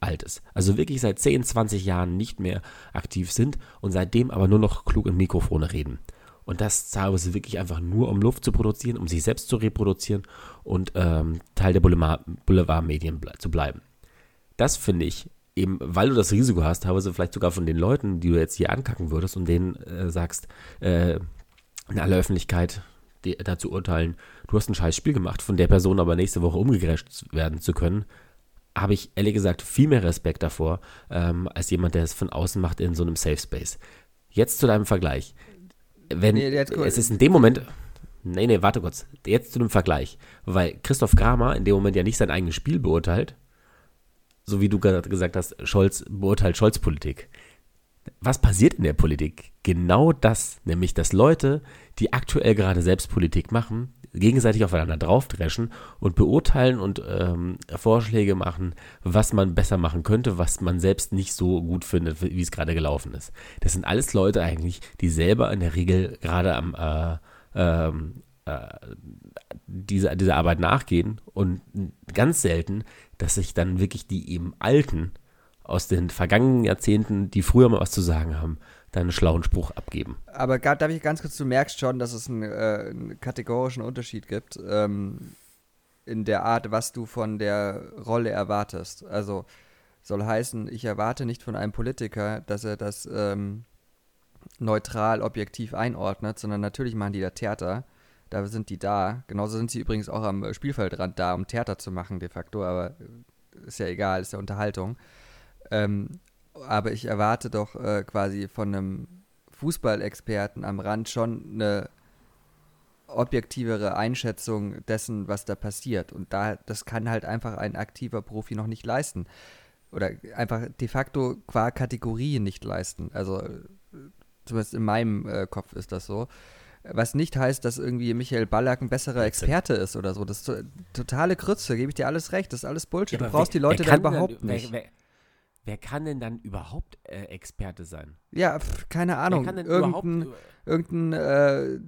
alt ist. Also wirklich seit 10, 20 Jahren nicht mehr aktiv sind und seitdem aber nur noch klug in Mikrofone reden. Und das teilweise wirklich einfach nur, um Luft zu produzieren, um sich selbst zu reproduzieren und ähm, Teil der Boulevardmedien ble zu bleiben. Das finde ich eben, weil du das Risiko hast, teilweise vielleicht sogar von den Leuten, die du jetzt hier ankacken würdest und denen äh, sagst, äh, in aller Öffentlichkeit, dazu urteilen, du hast ein scheiß Spiel gemacht, von der Person aber nächste Woche umgerecht werden zu können, habe ich ehrlich gesagt viel mehr Respekt davor, ähm, als jemand, der es von außen macht in so einem Safe Space. Jetzt zu deinem Vergleich. Wenn nee, es ist in dem Moment. Nee, nee, warte kurz. Jetzt zu dem Vergleich. Weil Christoph Kramer in dem Moment ja nicht sein eigenes Spiel beurteilt, so wie du gerade gesagt hast, Scholz beurteilt Scholz Politik was passiert in der Politik? Genau das, nämlich dass Leute, die aktuell gerade selbst Politik machen, gegenseitig aufeinander draufdreschen und beurteilen und ähm, Vorschläge machen, was man besser machen könnte, was man selbst nicht so gut findet, wie es gerade gelaufen ist. Das sind alles Leute eigentlich, die selber in der Regel gerade am äh, ähm, äh, diese, dieser Arbeit nachgehen und ganz selten, dass sich dann wirklich die eben Alten aus den vergangenen Jahrzehnten, die früher mal was zu sagen haben, deinen schlauen Spruch abgeben. Aber darf ich ganz kurz, du merkst schon, dass es einen, äh, einen kategorischen Unterschied gibt ähm, in der Art, was du von der Rolle erwartest. Also soll heißen, ich erwarte nicht von einem Politiker, dass er das ähm, neutral, objektiv einordnet, sondern natürlich machen die da Theater. Da sind die da. Genauso sind sie übrigens auch am Spielfeldrand da, um Theater zu machen, de facto, aber ist ja egal, ist ja Unterhaltung. Ähm, aber ich erwarte doch äh, quasi von einem Fußballexperten am Rand schon eine objektivere Einschätzung dessen, was da passiert. Und da, das kann halt einfach ein aktiver Profi noch nicht leisten. Oder einfach de facto qua Kategorie nicht leisten. Also zumindest in meinem äh, Kopf ist das so. Was nicht heißt, dass irgendwie Michael Ballack ein besserer Experte ist oder so. Das ist totale Krütze, gebe ich dir alles recht. Das ist alles Bullshit. Ja, du brauchst wer, die Leute da überhaupt nicht. Wer, wer, wer kann denn dann überhaupt äh, Experte sein? Ja, pf, keine Ahnung. Wer kann denn irgendein, irgendein äh,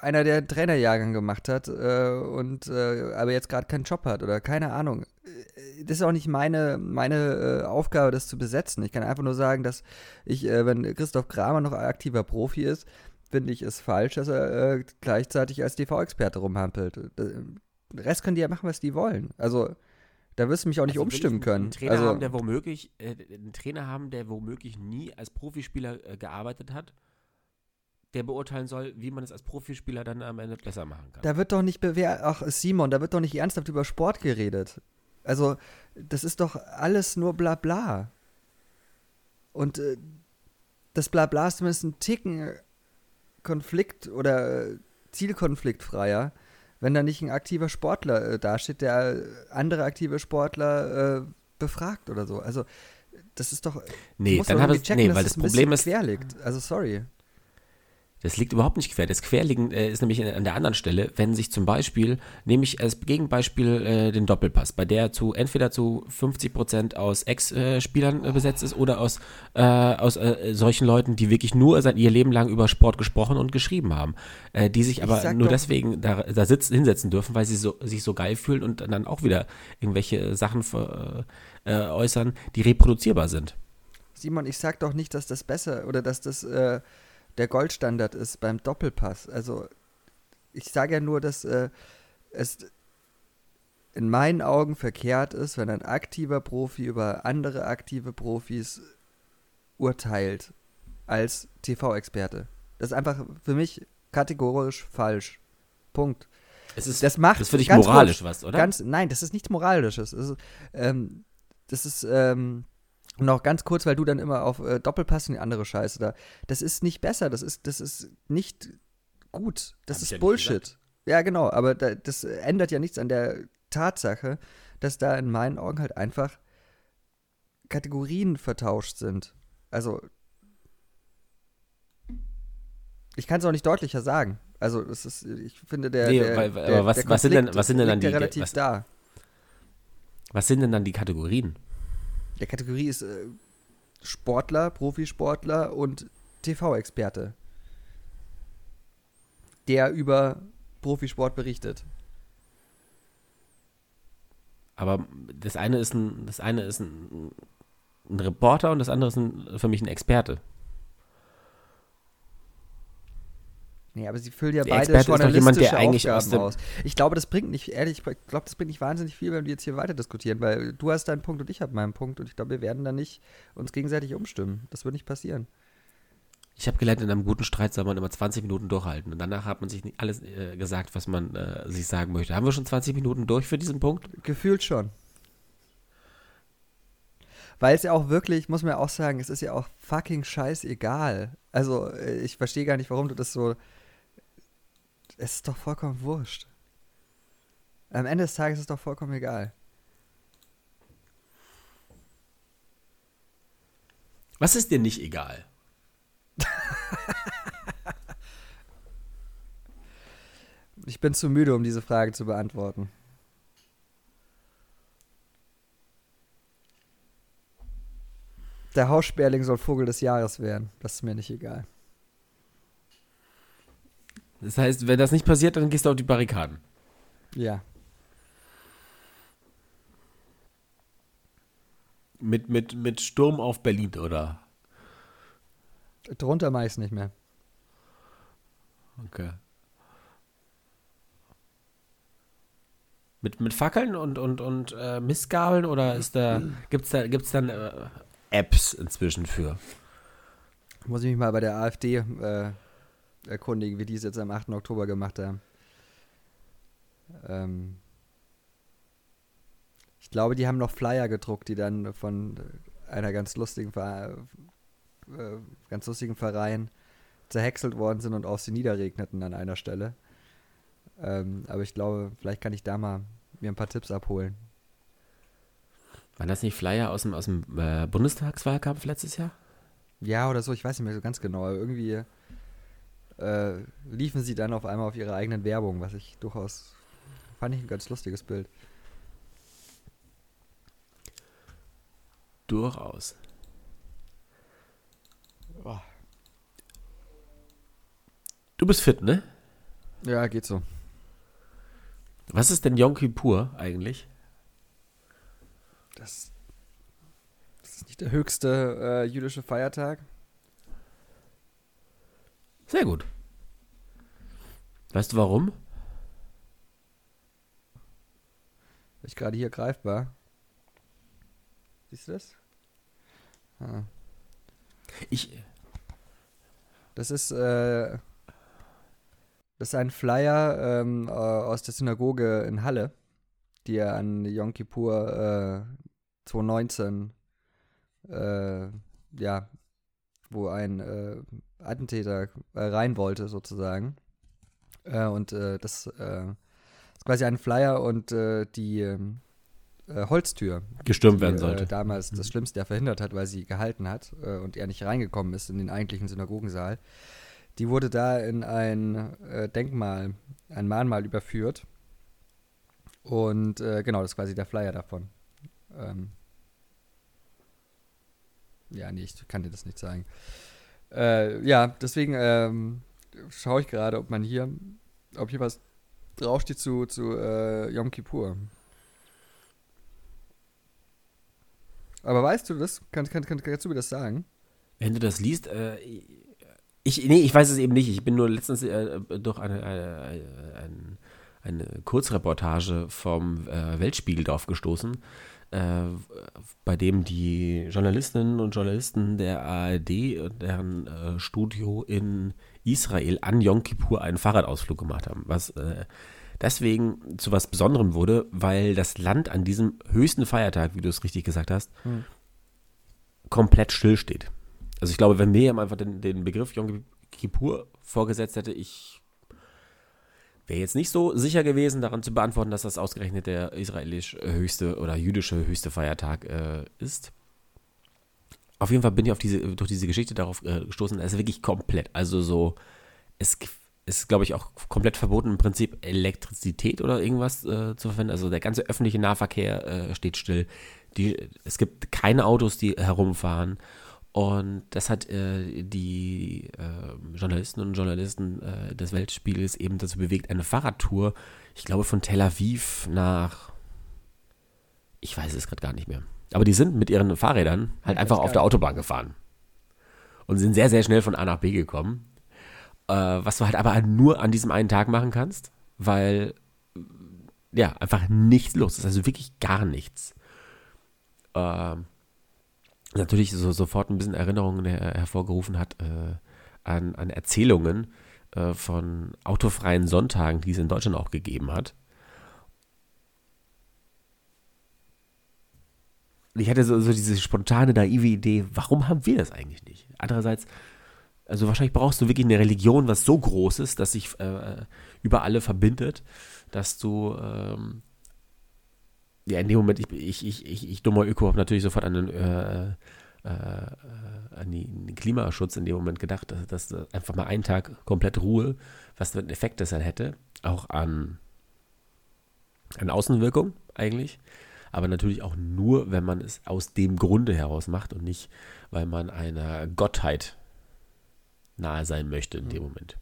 einer, der einen Trainerjahrgang gemacht hat äh, und äh, aber jetzt gerade keinen Job hat oder keine Ahnung. Äh, das ist auch nicht meine, meine äh, Aufgabe, das zu besetzen. Ich kann einfach nur sagen, dass ich, wenn Christoph Kramer noch aktiver Profi ist, finde ich es falsch, dass er gleichzeitig als TV-Experte rumhampelt. Den Rest können die ja machen, was die wollen. Also da wirst du mich auch nicht also umstimmen können. Einen Trainer, also, haben, der womöglich, äh, einen Trainer haben, der womöglich nie als Profispieler äh, gearbeitet hat, der beurteilen soll, wie man es als Profispieler dann am Ende besser machen kann. Da wird doch nicht bewertet, ach Simon, da wird doch nicht ernsthaft über Sport geredet. Also, das ist doch alles nur Blabla. Und äh, das Blabla ist zumindest ein Ticken Konflikt oder äh, zielkonfliktfreier wenn da nicht ein aktiver Sportler äh, dasteht, der andere aktive Sportler äh, befragt oder so. Also das ist doch. Nee, dann habe ich nee, weil das Problem ist. Quer liegt. Also sorry. Das liegt überhaupt nicht quer. Das Querliegen äh, ist nämlich an der anderen Stelle, wenn sich zum Beispiel, nehme ich als Gegenbeispiel äh, den Doppelpass, bei der zu entweder zu 50% aus Ex-Spielern äh, besetzt ist oder aus, äh, aus äh, solchen Leuten, die wirklich nur sein, ihr Leben lang über Sport gesprochen und geschrieben haben, äh, die sich aber nur deswegen da, da sitzen, hinsetzen dürfen, weil sie so, sich so geil fühlen und dann auch wieder irgendwelche Sachen für, äußern, die reproduzierbar sind. Simon, ich sag doch nicht, dass das besser oder dass das der Goldstandard ist beim Doppelpass. Also ich sage ja nur, dass äh, es in meinen Augen verkehrt ist, wenn ein aktiver Profi über andere aktive Profis urteilt als TV-Experte. Das ist einfach für mich kategorisch falsch. Punkt. Es ist, Das macht das für dich ganz moralisch kurz, was, oder? Ganz, nein, das ist nichts Moralisches. Das ist, ähm, das ist ähm, noch ganz kurz, weil du dann immer auf äh, Doppelpass und die andere Scheiße da. Das ist nicht besser, das ist, das ist nicht gut. Das Hab ist ja Bullshit. Ja, genau, aber da, das ändert ja nichts an der Tatsache, dass da in meinen Augen halt einfach Kategorien vertauscht sind. Also, ich kann es auch nicht deutlicher sagen. Also, das ist, ich finde, der. Nee, der, weil- der, aber was- der was sind denn- was sind denn dann die- relativ was- da. Was sind denn dann die Kategorien? Der Kategorie ist äh, Sportler, Profisportler und TV-Experte, der über Profisport berichtet. Aber das eine ist ein, das eine ist ein, ein Reporter und das andere ist ein, für mich ein Experte. Nee, aber sie füllen ja Der beide Experte ist doch jemand, journalistische eigentlich aus Aufgaben dem- aus. Ich glaube, das bringt nicht, ehrlich, ich glaube, das bringt nicht wahnsinnig viel, wenn wir jetzt hier weiter diskutieren, weil du hast deinen Punkt und ich habe meinen Punkt und ich glaube, wir werden da nicht uns gegenseitig umstimmen. Das wird nicht passieren. Ich habe gelernt, in einem guten Streit soll man immer 20 Minuten durchhalten. Und danach hat man sich nicht alles äh, gesagt, was man äh, sich sagen möchte. Haben wir schon 20 Minuten durch für diesen Punkt? Gefühlt schon. Weil es ja auch wirklich, muss man ja auch sagen, es ist ja auch fucking scheißegal. Also, äh, ich verstehe gar nicht, warum du das so. Es ist doch vollkommen wurscht. Am Ende des Tages ist es doch vollkommen egal. Was ist dir nicht egal? Ich bin zu müde, um diese Frage zu beantworten. Der Haussperling soll Vogel des Jahres werden. Das ist mir nicht egal. Das heißt, wenn das nicht passiert, dann gehst du auf die Barrikaden. Ja. Mit, mit, mit Sturm auf Berlin, oder? Drunter mache ich es nicht mehr. Okay. Mit, mit Fackeln und, und, und äh, Mistgabeln oder ist da, gibt's da, gibt's dann äh, Apps inzwischen für? Muss ich mich mal bei der AfD äh, erkundigen, wie die es jetzt am 8. Oktober gemacht haben. Ähm ich glaube, die haben noch Flyer gedruckt, die dann von einer ganz lustigen, Ver äh, ganz lustigen Verein zerhäckselt worden sind und auf sie niederregneten an einer Stelle. Ähm, aber ich glaube, vielleicht kann ich da mal mir ein paar Tipps abholen. Waren das nicht Flyer aus dem, aus dem äh, Bundestagswahlkampf letztes Jahr? Ja, oder so, ich weiß nicht mehr so ganz genau. Aber irgendwie äh, liefen sie dann auf einmal auf ihre eigenen Werbung, was ich durchaus fand ich ein ganz lustiges Bild. Durchaus. Du bist fit, ne? Ja, geht so. Was ist denn Yom Kippur eigentlich? Das, das ist nicht der höchste äh, jüdische Feiertag. Sehr gut. Weißt du warum? Ich gerade hier greifbar. Siehst du das? Ah. Ich, Das ist, äh, das ist ein Flyer ähm, äh, aus der Synagoge in Halle, die er an Yom Kippur äh, 2019, äh, ja, wo ein äh, Attentäter äh, rein wollte, sozusagen. Äh, und äh, das äh, ist quasi ein Flyer und die ähm, äh, Holztür, gestürmt die, werden sollte. damals das Schlimmste er verhindert hat, weil sie gehalten hat und er nicht reingekommen ist in den eigentlichen Synagogensaal. Die wurde da in ein Denkmal, ein Mahnmal überführt. Und genau, das ist quasi der Flyer davon. Ähm ja, nee, ich kann dir das nicht zeigen. Äh, ja, deswegen ähm, schaue ich gerade, ob man hier, ob hier was draufsteht zu, zu äh, Yom Kippur. Aber weißt du das? Kann, kann, kann, kannst du mir das sagen? Wenn du das liest, äh, ich, nee, ich weiß es eben nicht. Ich bin nur letztens äh, durch eine, eine, eine, eine Kurzreportage vom äh, Weltspiegel drauf gestoßen, äh, bei dem die Journalistinnen und Journalisten der ARD und deren äh, Studio in Israel an Yom Kippur einen Fahrradausflug gemacht haben, was äh, deswegen zu was Besonderem wurde, weil das Land an diesem höchsten Feiertag, wie du es richtig gesagt hast, hm. komplett stillsteht. Also ich glaube, wenn mir jemand einfach den, den Begriff Yom Kippur vorgesetzt hätte, ich wäre jetzt nicht so sicher gewesen, daran zu beantworten, dass das ausgerechnet der israelisch höchste oder jüdische höchste Feiertag äh, ist. Auf jeden Fall bin ich auf diese, durch diese Geschichte darauf äh, gestoßen, es ist wirklich komplett, also so, es ist, glaube ich, auch komplett verboten, im Prinzip Elektrizität oder irgendwas äh, zu verwenden. Also der ganze öffentliche Nahverkehr äh, steht still. Die, es gibt keine Autos, die herumfahren. Und das hat äh, die äh, Journalistinnen und Journalisten äh, des Weltspiegels eben dazu bewegt, eine Fahrradtour, ich glaube von Tel Aviv nach, ich weiß es gerade gar nicht mehr. Aber die sind mit ihren Fahrrädern halt einfach auf der Autobahn gefahren. Und sind sehr, sehr schnell von A nach B gekommen. Äh, was du halt aber nur an diesem einen Tag machen kannst, weil ja, einfach nichts los ist. Also wirklich gar nichts. Ähm natürlich so, sofort ein bisschen Erinnerungen her hervorgerufen hat äh, an, an Erzählungen äh, von autofreien Sonntagen, die es in Deutschland auch gegeben hat. Ich hatte so, so diese spontane, naive Idee, warum haben wir das eigentlich nicht? Andererseits, also wahrscheinlich brauchst du wirklich eine Religion, was so groß ist, dass sich äh, über alle verbindet, dass du ähm, ja, in dem Moment, ich, ich, ich, ich, ich dummer Öko, habe natürlich sofort an den, äh, äh, an den Klimaschutz in dem Moment gedacht, dass, dass einfach mal einen Tag komplett Ruhe, was für einen Effekt das dann hätte, auch an, an Außenwirkung eigentlich, aber natürlich auch nur, wenn man es aus dem Grunde heraus macht und nicht, weil man einer Gottheit nahe sein möchte in dem mhm. Moment.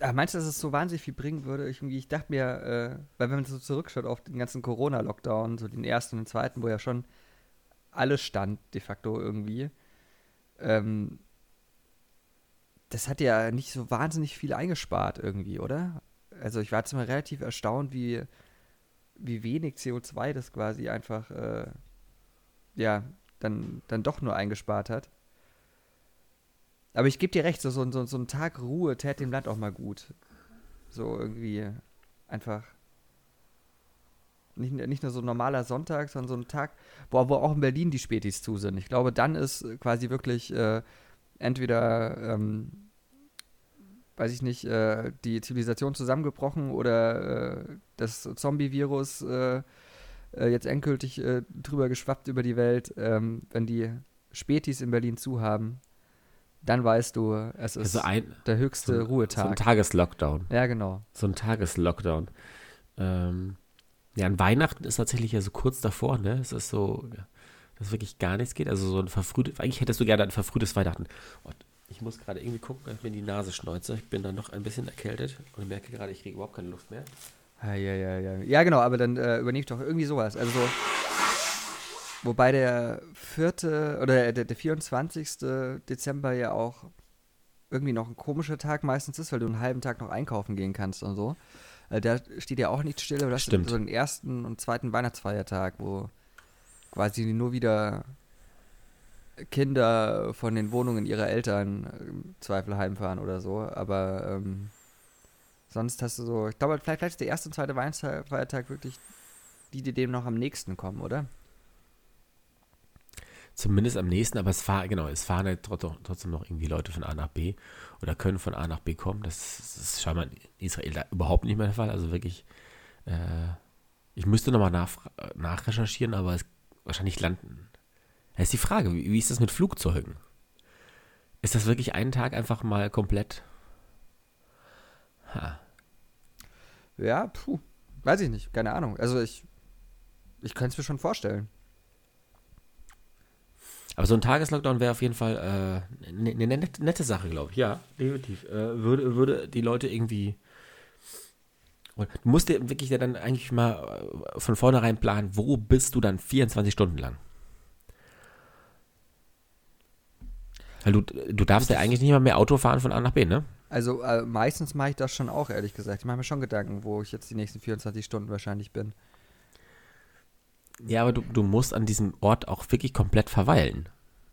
Aber meinst du, dass es so wahnsinnig viel bringen würde? Ich, ich dachte mir, äh, weil wenn man so zurückschaut auf den ganzen Corona-Lockdown, so den ersten und den zweiten, wo ja schon alles stand, de facto irgendwie, ähm, das hat ja nicht so wahnsinnig viel eingespart irgendwie, oder? Also ich war jetzt mal relativ erstaunt, wie, wie wenig CO2 das quasi einfach, äh, ja, dann, dann doch nur eingespart hat. Aber ich gebe dir recht, so, so, so, ein Tag Ruhe täte dem Land auch mal gut. So irgendwie einfach. Nicht, nicht nur so ein normaler Sonntag, sondern so ein Tag, boah, wo auch in Berlin die Spätis zu sind. Ich glaube, dann ist quasi wirklich äh, entweder, ähm, weiß ich nicht, äh, die Zivilisation zusammengebrochen oder äh, das Zombie-Virus äh, äh, jetzt endgültig äh, drüber geschwappt über die Welt, ähm, wenn die Spätis in Berlin zu haben dann weißt du, es ist also ein, der höchste so, Ruhetag. So ein Tageslockdown. Ja, genau. So ein Tageslockdown. Ähm, ja, an Weihnachten ist tatsächlich ja so kurz davor, ne? Es ist so, dass wirklich gar nichts geht. Also so ein verfrühtes, eigentlich hättest du gerne ein verfrühtes Weihnachten. Und ich muss gerade irgendwie gucken, dass ich mir die Nase schneuze. Ich bin da noch ein bisschen erkältet und merke gerade, ich kriege überhaupt keine Luft mehr. Ja, ja, ja, ja. Ja, genau, aber dann äh, übernehme ich doch irgendwie sowas. Also so Wobei der vierte oder der, der 24. Dezember ja auch irgendwie noch ein komischer Tag meistens ist, weil du einen halben Tag noch einkaufen gehen kannst und so. Also da steht ja auch nicht still, aber das Stimmt. ist so den ersten und zweiten Weihnachtsfeiertag, wo quasi nur wieder Kinder von den Wohnungen ihrer Eltern im Zweifel heimfahren oder so. Aber ähm, sonst hast du so, ich glaube, vielleicht, vielleicht ist der erste und zweite Weihnachtsfeiertag wirklich die, die dem noch am nächsten kommen, oder? Zumindest am nächsten, aber es fahren, genau, es fahren halt trotzdem noch irgendwie Leute von A nach B oder können von A nach B kommen. Das, ist scheinbar in Israel da überhaupt nicht mehr der Fall. Also wirklich, äh, ich müsste nochmal nach, nachrecherchieren, aber es wahrscheinlich landen. Da ist die Frage, wie, wie ist das mit Flugzeugen? Ist das wirklich einen Tag einfach mal komplett? Ha. Ja, puh, weiß ich nicht, keine Ahnung. Also ich, ich könnte es mir schon vorstellen. Aber so ein Tageslockdown wäre auf jeden Fall eine äh, ne, ne nette, nette, Sache, glaube ich. Ja, definitiv. Äh, würde, würde die Leute irgendwie. Du musst dir wirklich dann eigentlich mal äh, von vornherein planen, wo bist du dann 24 Stunden lang? Weil du, du darfst ja eigentlich nicht mal mehr Auto fahren von A nach B, ne? Also äh, meistens mache ich das schon auch, ehrlich gesagt. Ich mache mir schon Gedanken, wo ich jetzt die nächsten 24 Stunden wahrscheinlich bin. Ja, aber du, du musst an diesem Ort auch wirklich komplett verweilen.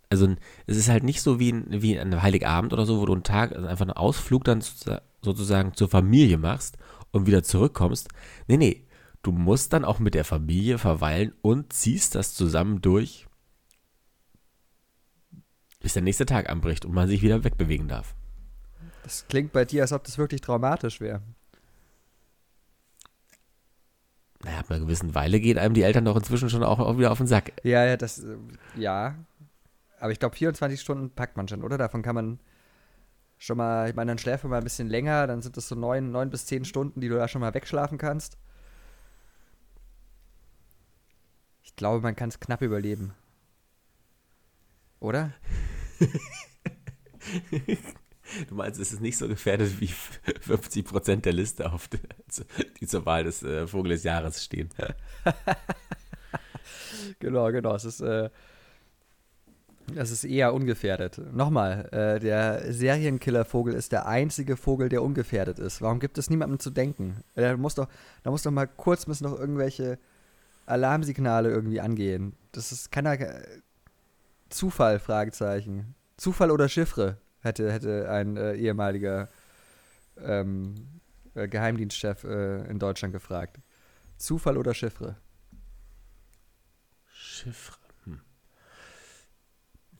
Also es ist halt nicht so wie, ein, wie an Heiligabend oder so, wo du einen Tag, also einfach einen Ausflug dann sozusagen zur Familie machst und wieder zurückkommst. Nee, nee, du musst dann auch mit der Familie verweilen und ziehst das zusammen durch, bis der nächste Tag anbricht und man sich wieder wegbewegen darf. Das klingt bei dir, als ob das wirklich traumatisch wäre. Naja, ab einer gewissen Weile gehen einem die Eltern doch inzwischen schon auch, auch wieder auf den Sack. Ja, ja, das, äh, ja. Aber ich glaube, 24 Stunden packt man schon, oder? Davon kann man schon mal, ich meine, dann schläft man mal ein bisschen länger, dann sind das so neun, neun bis zehn Stunden, die du da schon mal wegschlafen kannst. Ich glaube, man kann es knapp überleben. Oder? Du meinst, es ist nicht so gefährdet wie 50 Prozent der Liste, auf die, die zur Wahl des äh, Vogel des Jahres stehen. genau, genau. Es ist, äh, es ist eher ungefährdet. Nochmal, äh, der Serienkillervogel ist der einzige Vogel, der ungefährdet ist. Warum gibt es niemandem zu denken? Da muss doch, da muss doch mal kurz müssen noch irgendwelche Alarmsignale irgendwie angehen. Das ist keiner Zufall, Fragezeichen. Zufall oder Chiffre? Hätte, hätte ein äh, ehemaliger ähm, äh, Geheimdienstchef äh, in Deutschland gefragt. Zufall oder Chiffre? Chiffre. Hm.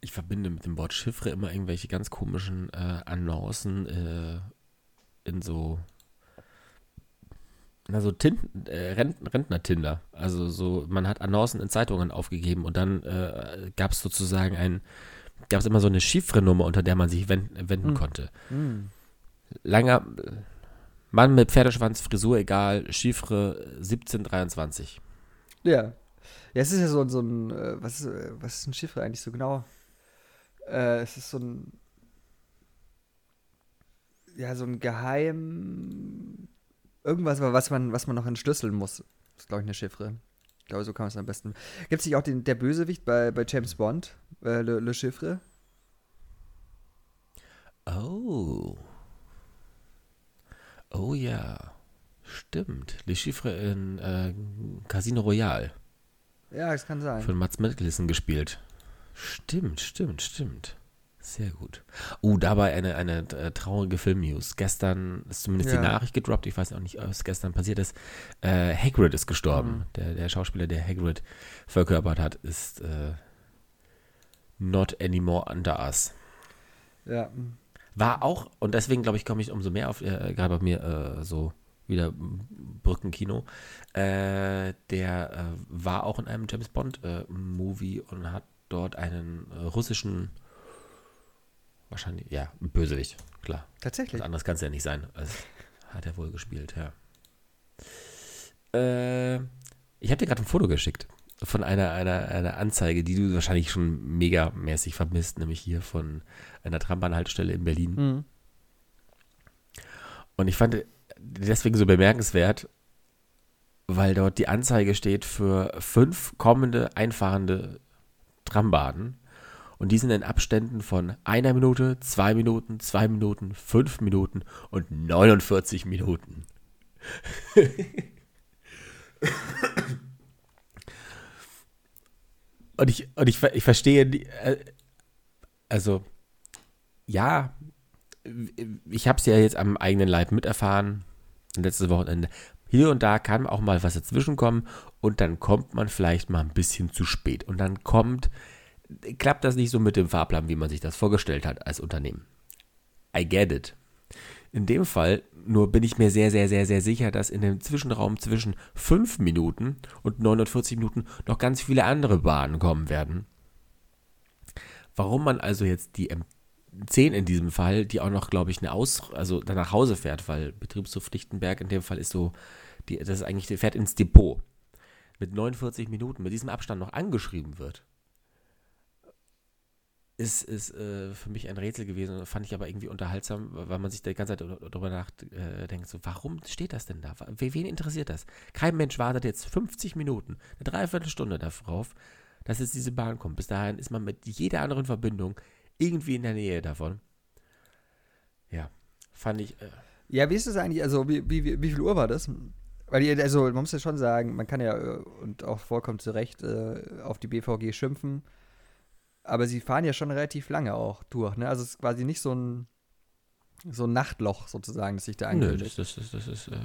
Ich verbinde mit dem Wort Chiffre immer irgendwelche ganz komischen äh, Annoncen äh, in so na so äh, Rentner-Tinder. Also so, man hat Annoncen in Zeitungen aufgegeben und dann äh, gab es sozusagen ein gab es immer so eine Chiffrenummer, unter der man sich wenden, wenden hm. konnte. Hm. Langer Mann mit Pferdeschwanz, Frisur egal, Chiffre 1723. Ja. Ja, es ist ja so, so ein, äh, was ist, äh, was ist ein Chiffre eigentlich so genau? Äh, es ist so ein, ja, so ein Geheim, irgendwas, was man, was man noch entschlüsseln muss. Das ist, glaube ich, eine Chiffre. Ich glaube, so kann man es am besten. Gibt es nicht auch den, der Bösewicht bei, bei James Bond, äh, Le, Le Chiffre? Oh. Oh ja. Stimmt. Le Chiffre in äh, Casino Royale. Ja, das kann sein. Von Mats Mikkelsen gespielt. Stimmt, stimmt, stimmt. Sehr gut. Uh, dabei eine, eine äh, traurige Film-News. Gestern ist zumindest ja. die Nachricht gedroppt, ich weiß auch nicht, was gestern passiert ist. Äh, Hagrid ist gestorben. Mhm. Der, der Schauspieler, der Hagrid verkörpert hat, ist äh, not anymore under us. Ja. War auch, und deswegen glaube ich, komme ich umso mehr auf, äh, gerade bei mir äh, so wieder Brückenkino. Äh, der war auch in einem James Bond-Movie und hat dort einen russischen Wahrscheinlich, ja, ein Bösewicht, klar. Tatsächlich. Was anderes kann es ja nicht sein. Also, hat er wohl gespielt, ja. Äh, ich habe dir gerade ein Foto geschickt von einer, einer, einer Anzeige, die du wahrscheinlich schon megamäßig vermisst, nämlich hier von einer Trambahnhaltestelle in Berlin. Mhm. Und ich fand deswegen so bemerkenswert, weil dort die Anzeige steht für fünf kommende einfahrende Trambahnen und die sind in Abständen von einer Minute, zwei Minuten, zwei Minuten, fünf Minuten und 49 Minuten. und ich, und ich, ich verstehe, äh, also, ja, ich habe es ja jetzt am eigenen Leib miterfahren, letztes Wochenende. Hier und da kann auch mal was dazwischen kommen und dann kommt man vielleicht mal ein bisschen zu spät. Und dann kommt klappt das nicht so mit dem Fahrplan, wie man sich das vorgestellt hat als Unternehmen. I get it. In dem Fall nur bin ich mir sehr, sehr, sehr, sehr sicher, dass in dem Zwischenraum zwischen 5 Minuten und 49 Minuten noch ganz viele andere Bahnen kommen werden. Warum man also jetzt die M10 in diesem Fall, die auch noch, glaube ich, eine Aus, also nach Hause fährt, weil Betriebshof Lichtenberg in dem Fall ist so, die, das ist eigentlich, fährt ins Depot, mit 49 Minuten, mit diesem Abstand noch angeschrieben wird ist, ist äh, für mich ein Rätsel gewesen, fand ich aber irgendwie unterhaltsam, weil man sich die ganze Zeit darüber nachdenkt, so, warum steht das denn da? Wen interessiert das? Kein Mensch wartet jetzt 50 Minuten, eine Dreiviertelstunde darauf, dass jetzt diese Bahn kommt. Bis dahin ist man mit jeder anderen Verbindung irgendwie in der Nähe davon. Ja, fand ich. Äh ja, wie ist das eigentlich? Also, wie, wie, wie viel Uhr war das? Weil also man muss ja schon sagen, man kann ja äh, und auch vollkommen zu Recht äh, auf die BVG schimpfen, aber sie fahren ja schon relativ lange auch durch, ne? Also es ist quasi nicht so ein so ein Nachtloch sozusagen, das sich da Nö, angehört. das, das, das, das ist äh,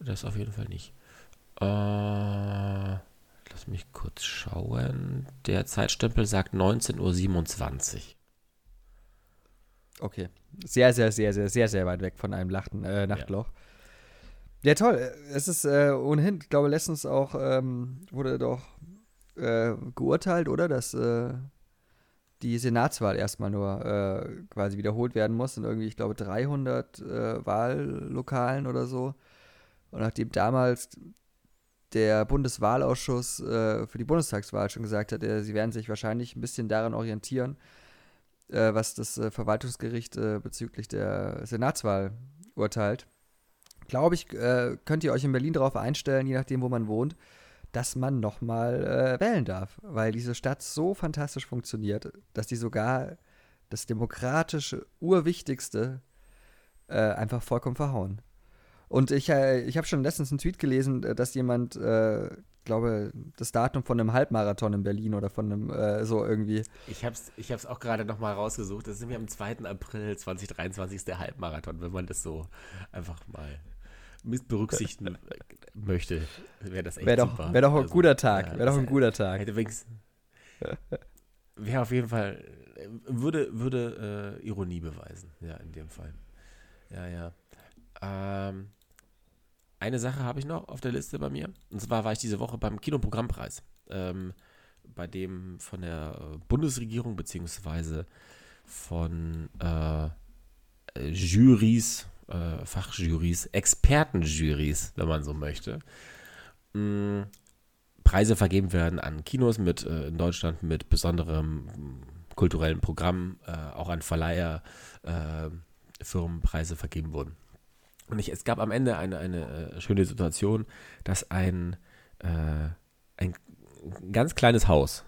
das auf jeden Fall nicht. Äh, lass mich kurz schauen. Der Zeitstempel sagt 19.27 Uhr. Okay. Sehr, sehr, sehr, sehr, sehr, sehr weit weg von einem Lachten, äh, Nachtloch. Ja. toll. Es ist äh, ohnehin, ich glaube, letztens auch ähm, wurde doch äh, geurteilt, oder? Dass äh, die Senatswahl erstmal nur äh, quasi wiederholt werden muss in irgendwie, ich glaube, 300 äh, Wahllokalen oder so. Und nachdem damals der Bundeswahlausschuss äh, für die Bundestagswahl schon gesagt hat, sie werden sich wahrscheinlich ein bisschen daran orientieren, was das Verwaltungsgericht bezüglich der Senatswahl urteilt, glaube ich, könnt ihr euch in Berlin darauf einstellen, je nachdem, wo man wohnt, dass man nochmal äh, wählen darf, weil diese Stadt so fantastisch funktioniert, dass die sogar das demokratische, urwichtigste äh, einfach vollkommen verhauen. Und ich, äh, ich habe schon letztens einen Tweet gelesen, äh, dass jemand, äh, glaube, das Datum von einem Halbmarathon in Berlin oder von einem äh, so irgendwie. Ich habe es ich hab's auch gerade nochmal rausgesucht. Das ist nämlich am 2. April 2023 ist der Halbmarathon, wenn man das so einfach mal mit berücksichtigen möchte, wäre das echt Wäre doch, super. wär doch ein Also, guter Tag. ja, Wäre doch ein guter Tag. Hätte wenigstens. Wäre auf jeden Fall. Würde, würde äh, Ironie beweisen. Ja, in dem Fall. Ja, ja. Ähm, eine Sache habe ich noch auf der Liste bei mir. Und zwar war ich diese Woche beim Kinoprogrammpreis. Ähm, bei dem von der äh, Bundesregierung beziehungsweise von äh, äh, Jurys, äh, Fachjurys, Expertenjurys, wenn man so möchte, mh, Preise vergeben werden an Kinos mit äh, in Deutschland mit besonderem mh, kulturellen Programm, äh, auch an Verleiher, äh, Firmenpreise vergeben wurden. Und ich, es gab am Ende eine, eine äh, schöne Situation, dass ein, ein ganz kleines Haus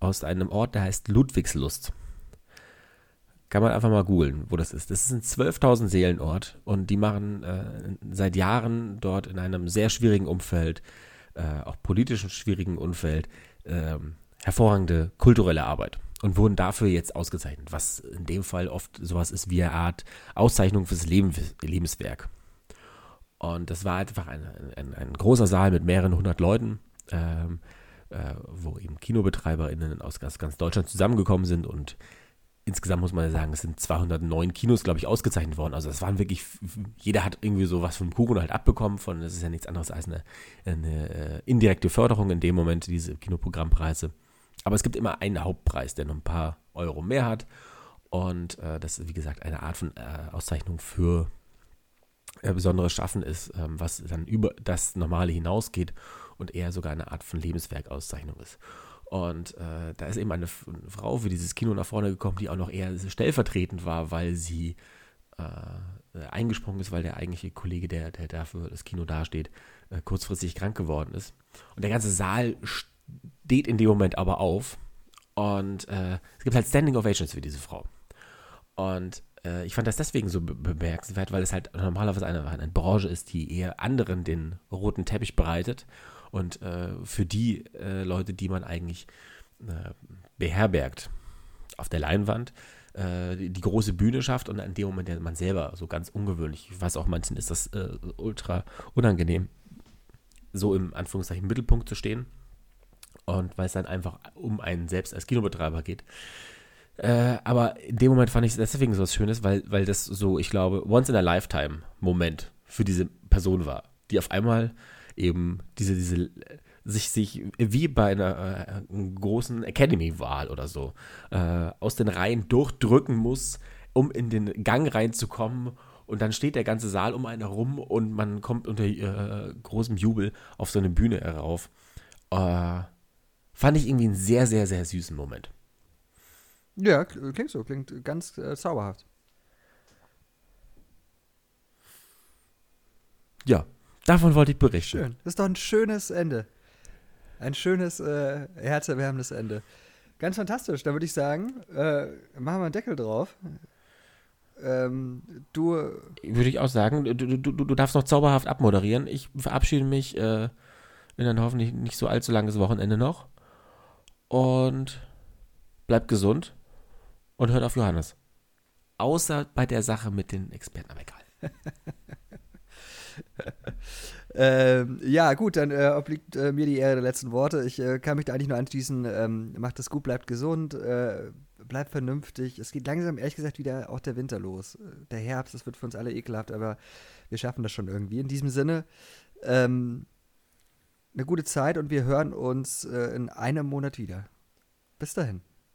aus einem Ort, der heißt Ludwigslust. Kann man einfach mal googeln, wo das ist. Das ist ein 12.000 Seelenort und die machen äh, seit Jahren dort in einem sehr schwierigen Umfeld, äh, auch politisch schwierigen Umfeld, ähm, hervorragende kulturelle Arbeit und wurden dafür jetzt ausgezeichnet, was in dem Fall oft sowas ist wie eine Art Auszeichnung fürs Leben, Lebenswerk. Und das war einfach ein, ein, ein großer Saal mit mehreren hundert Leuten, ähm, äh, wo eben KinobetreiberInnen aus ganz, ganz Deutschland zusammengekommen sind und insgesamt muss man ja sagen, es sind 209 Kinos, glaube ich, ausgezeichnet worden. Also es waren wirklich, jeder hat irgendwie so was vom Kuchen halt abbekommen von, das ist ja nichts anderes als eine, eine äh, indirekte Förderung in dem Moment, diese Kinoprogrammpreise. Aber es gibt immer einen Hauptpreis, der noch ein paar Euro mehr hat. Und äh, das ist, wie gesagt, eine Art von äh, Auszeichnung für äh, besonderes Schaffen ist, ähm, was dann über das Normale hinausgeht und eher sogar eine Art von Lebenswerkauszeichnung ist. Und äh, da ist eben eine, eine Frau für dieses Kino nach vorne gekommen, die auch noch eher stellvertretend war, weil sie äh, eingesprungen ist, weil der eigentliche Kollege, der, der dafür das Kino dasteht, äh, kurzfristig krank geworden ist. Und der ganze Saal steht in dem Moment aber auf. Und äh, es gibt halt Standing Ovations für diese Frau. Und äh, ich fand das deswegen so be bemerkenswert, weil es halt normalerweise eine, eine Branche ist, die eher anderen den roten Teppich bereitet. Und äh, für die äh, Leute, die man eigentlich äh, beherbergt auf der Leinwand, äh, die, große Bühne schafft und in dem Moment der man selber so ganz ungewöhnlich, ich weiß auch, manchen ist das äh, ultra unangenehm, so im Anführungszeichen Mittelpunkt zu stehen. Und weil es dann einfach um einen selbst als Kinobetreiber geht. Äh, aber in dem Moment fand ich es deswegen so was Schönes, weil, weil das so, ich glaube, once in a lifetime Moment für diese Person war, die auf einmal eben diese, diese, sich, sich wie bei einer äh, großen Academy-Wahl oder so äh, aus den Reihen durchdrücken muss, um in den Gang reinzukommen. Und dann steht der ganze Saal um einen herum und man kommt unter äh, großem Jubel auf so eine Bühne herauf. Äh, fand ich irgendwie einen sehr, sehr, sehr süßen Moment. Ja, kl- klingt so, klingt ganz äh, zauberhaft. Ja, davon wollte ich berichten. Schön. Das ist doch ein schönes Ende. Ein schönes, äh, herzerwärmendes Ende. Ganz fantastisch. Da würde ich sagen, äh, machen wir einen Deckel drauf. Ähm, du. Würde ich auch sagen. Du, du, du, darfst noch zauberhaft abmoderieren. Ich verabschiede mich äh, in ein hoffentlich nicht so allzu langes Wochenende noch. Und bleibt gesund und hört auf Johannes. Außer bei der Sache mit den Experten, aber egal. ähm, ja, gut, dann äh, obliegt äh, mir die Ehre der letzten Worte. Ich äh, kann mich da eigentlich nur anschließen. Ähm, macht es gut, bleibt gesund, äh, bleibt vernünftig. Es geht langsam, ehrlich gesagt, wieder auch der Winter los. Der Herbst, das wird für uns alle ekelhaft, aber wir schaffen das schon irgendwie. In diesem Sinne, ähm, eine gute Zeit und wir hören uns äh, in einem Monat wieder. Bis dahin.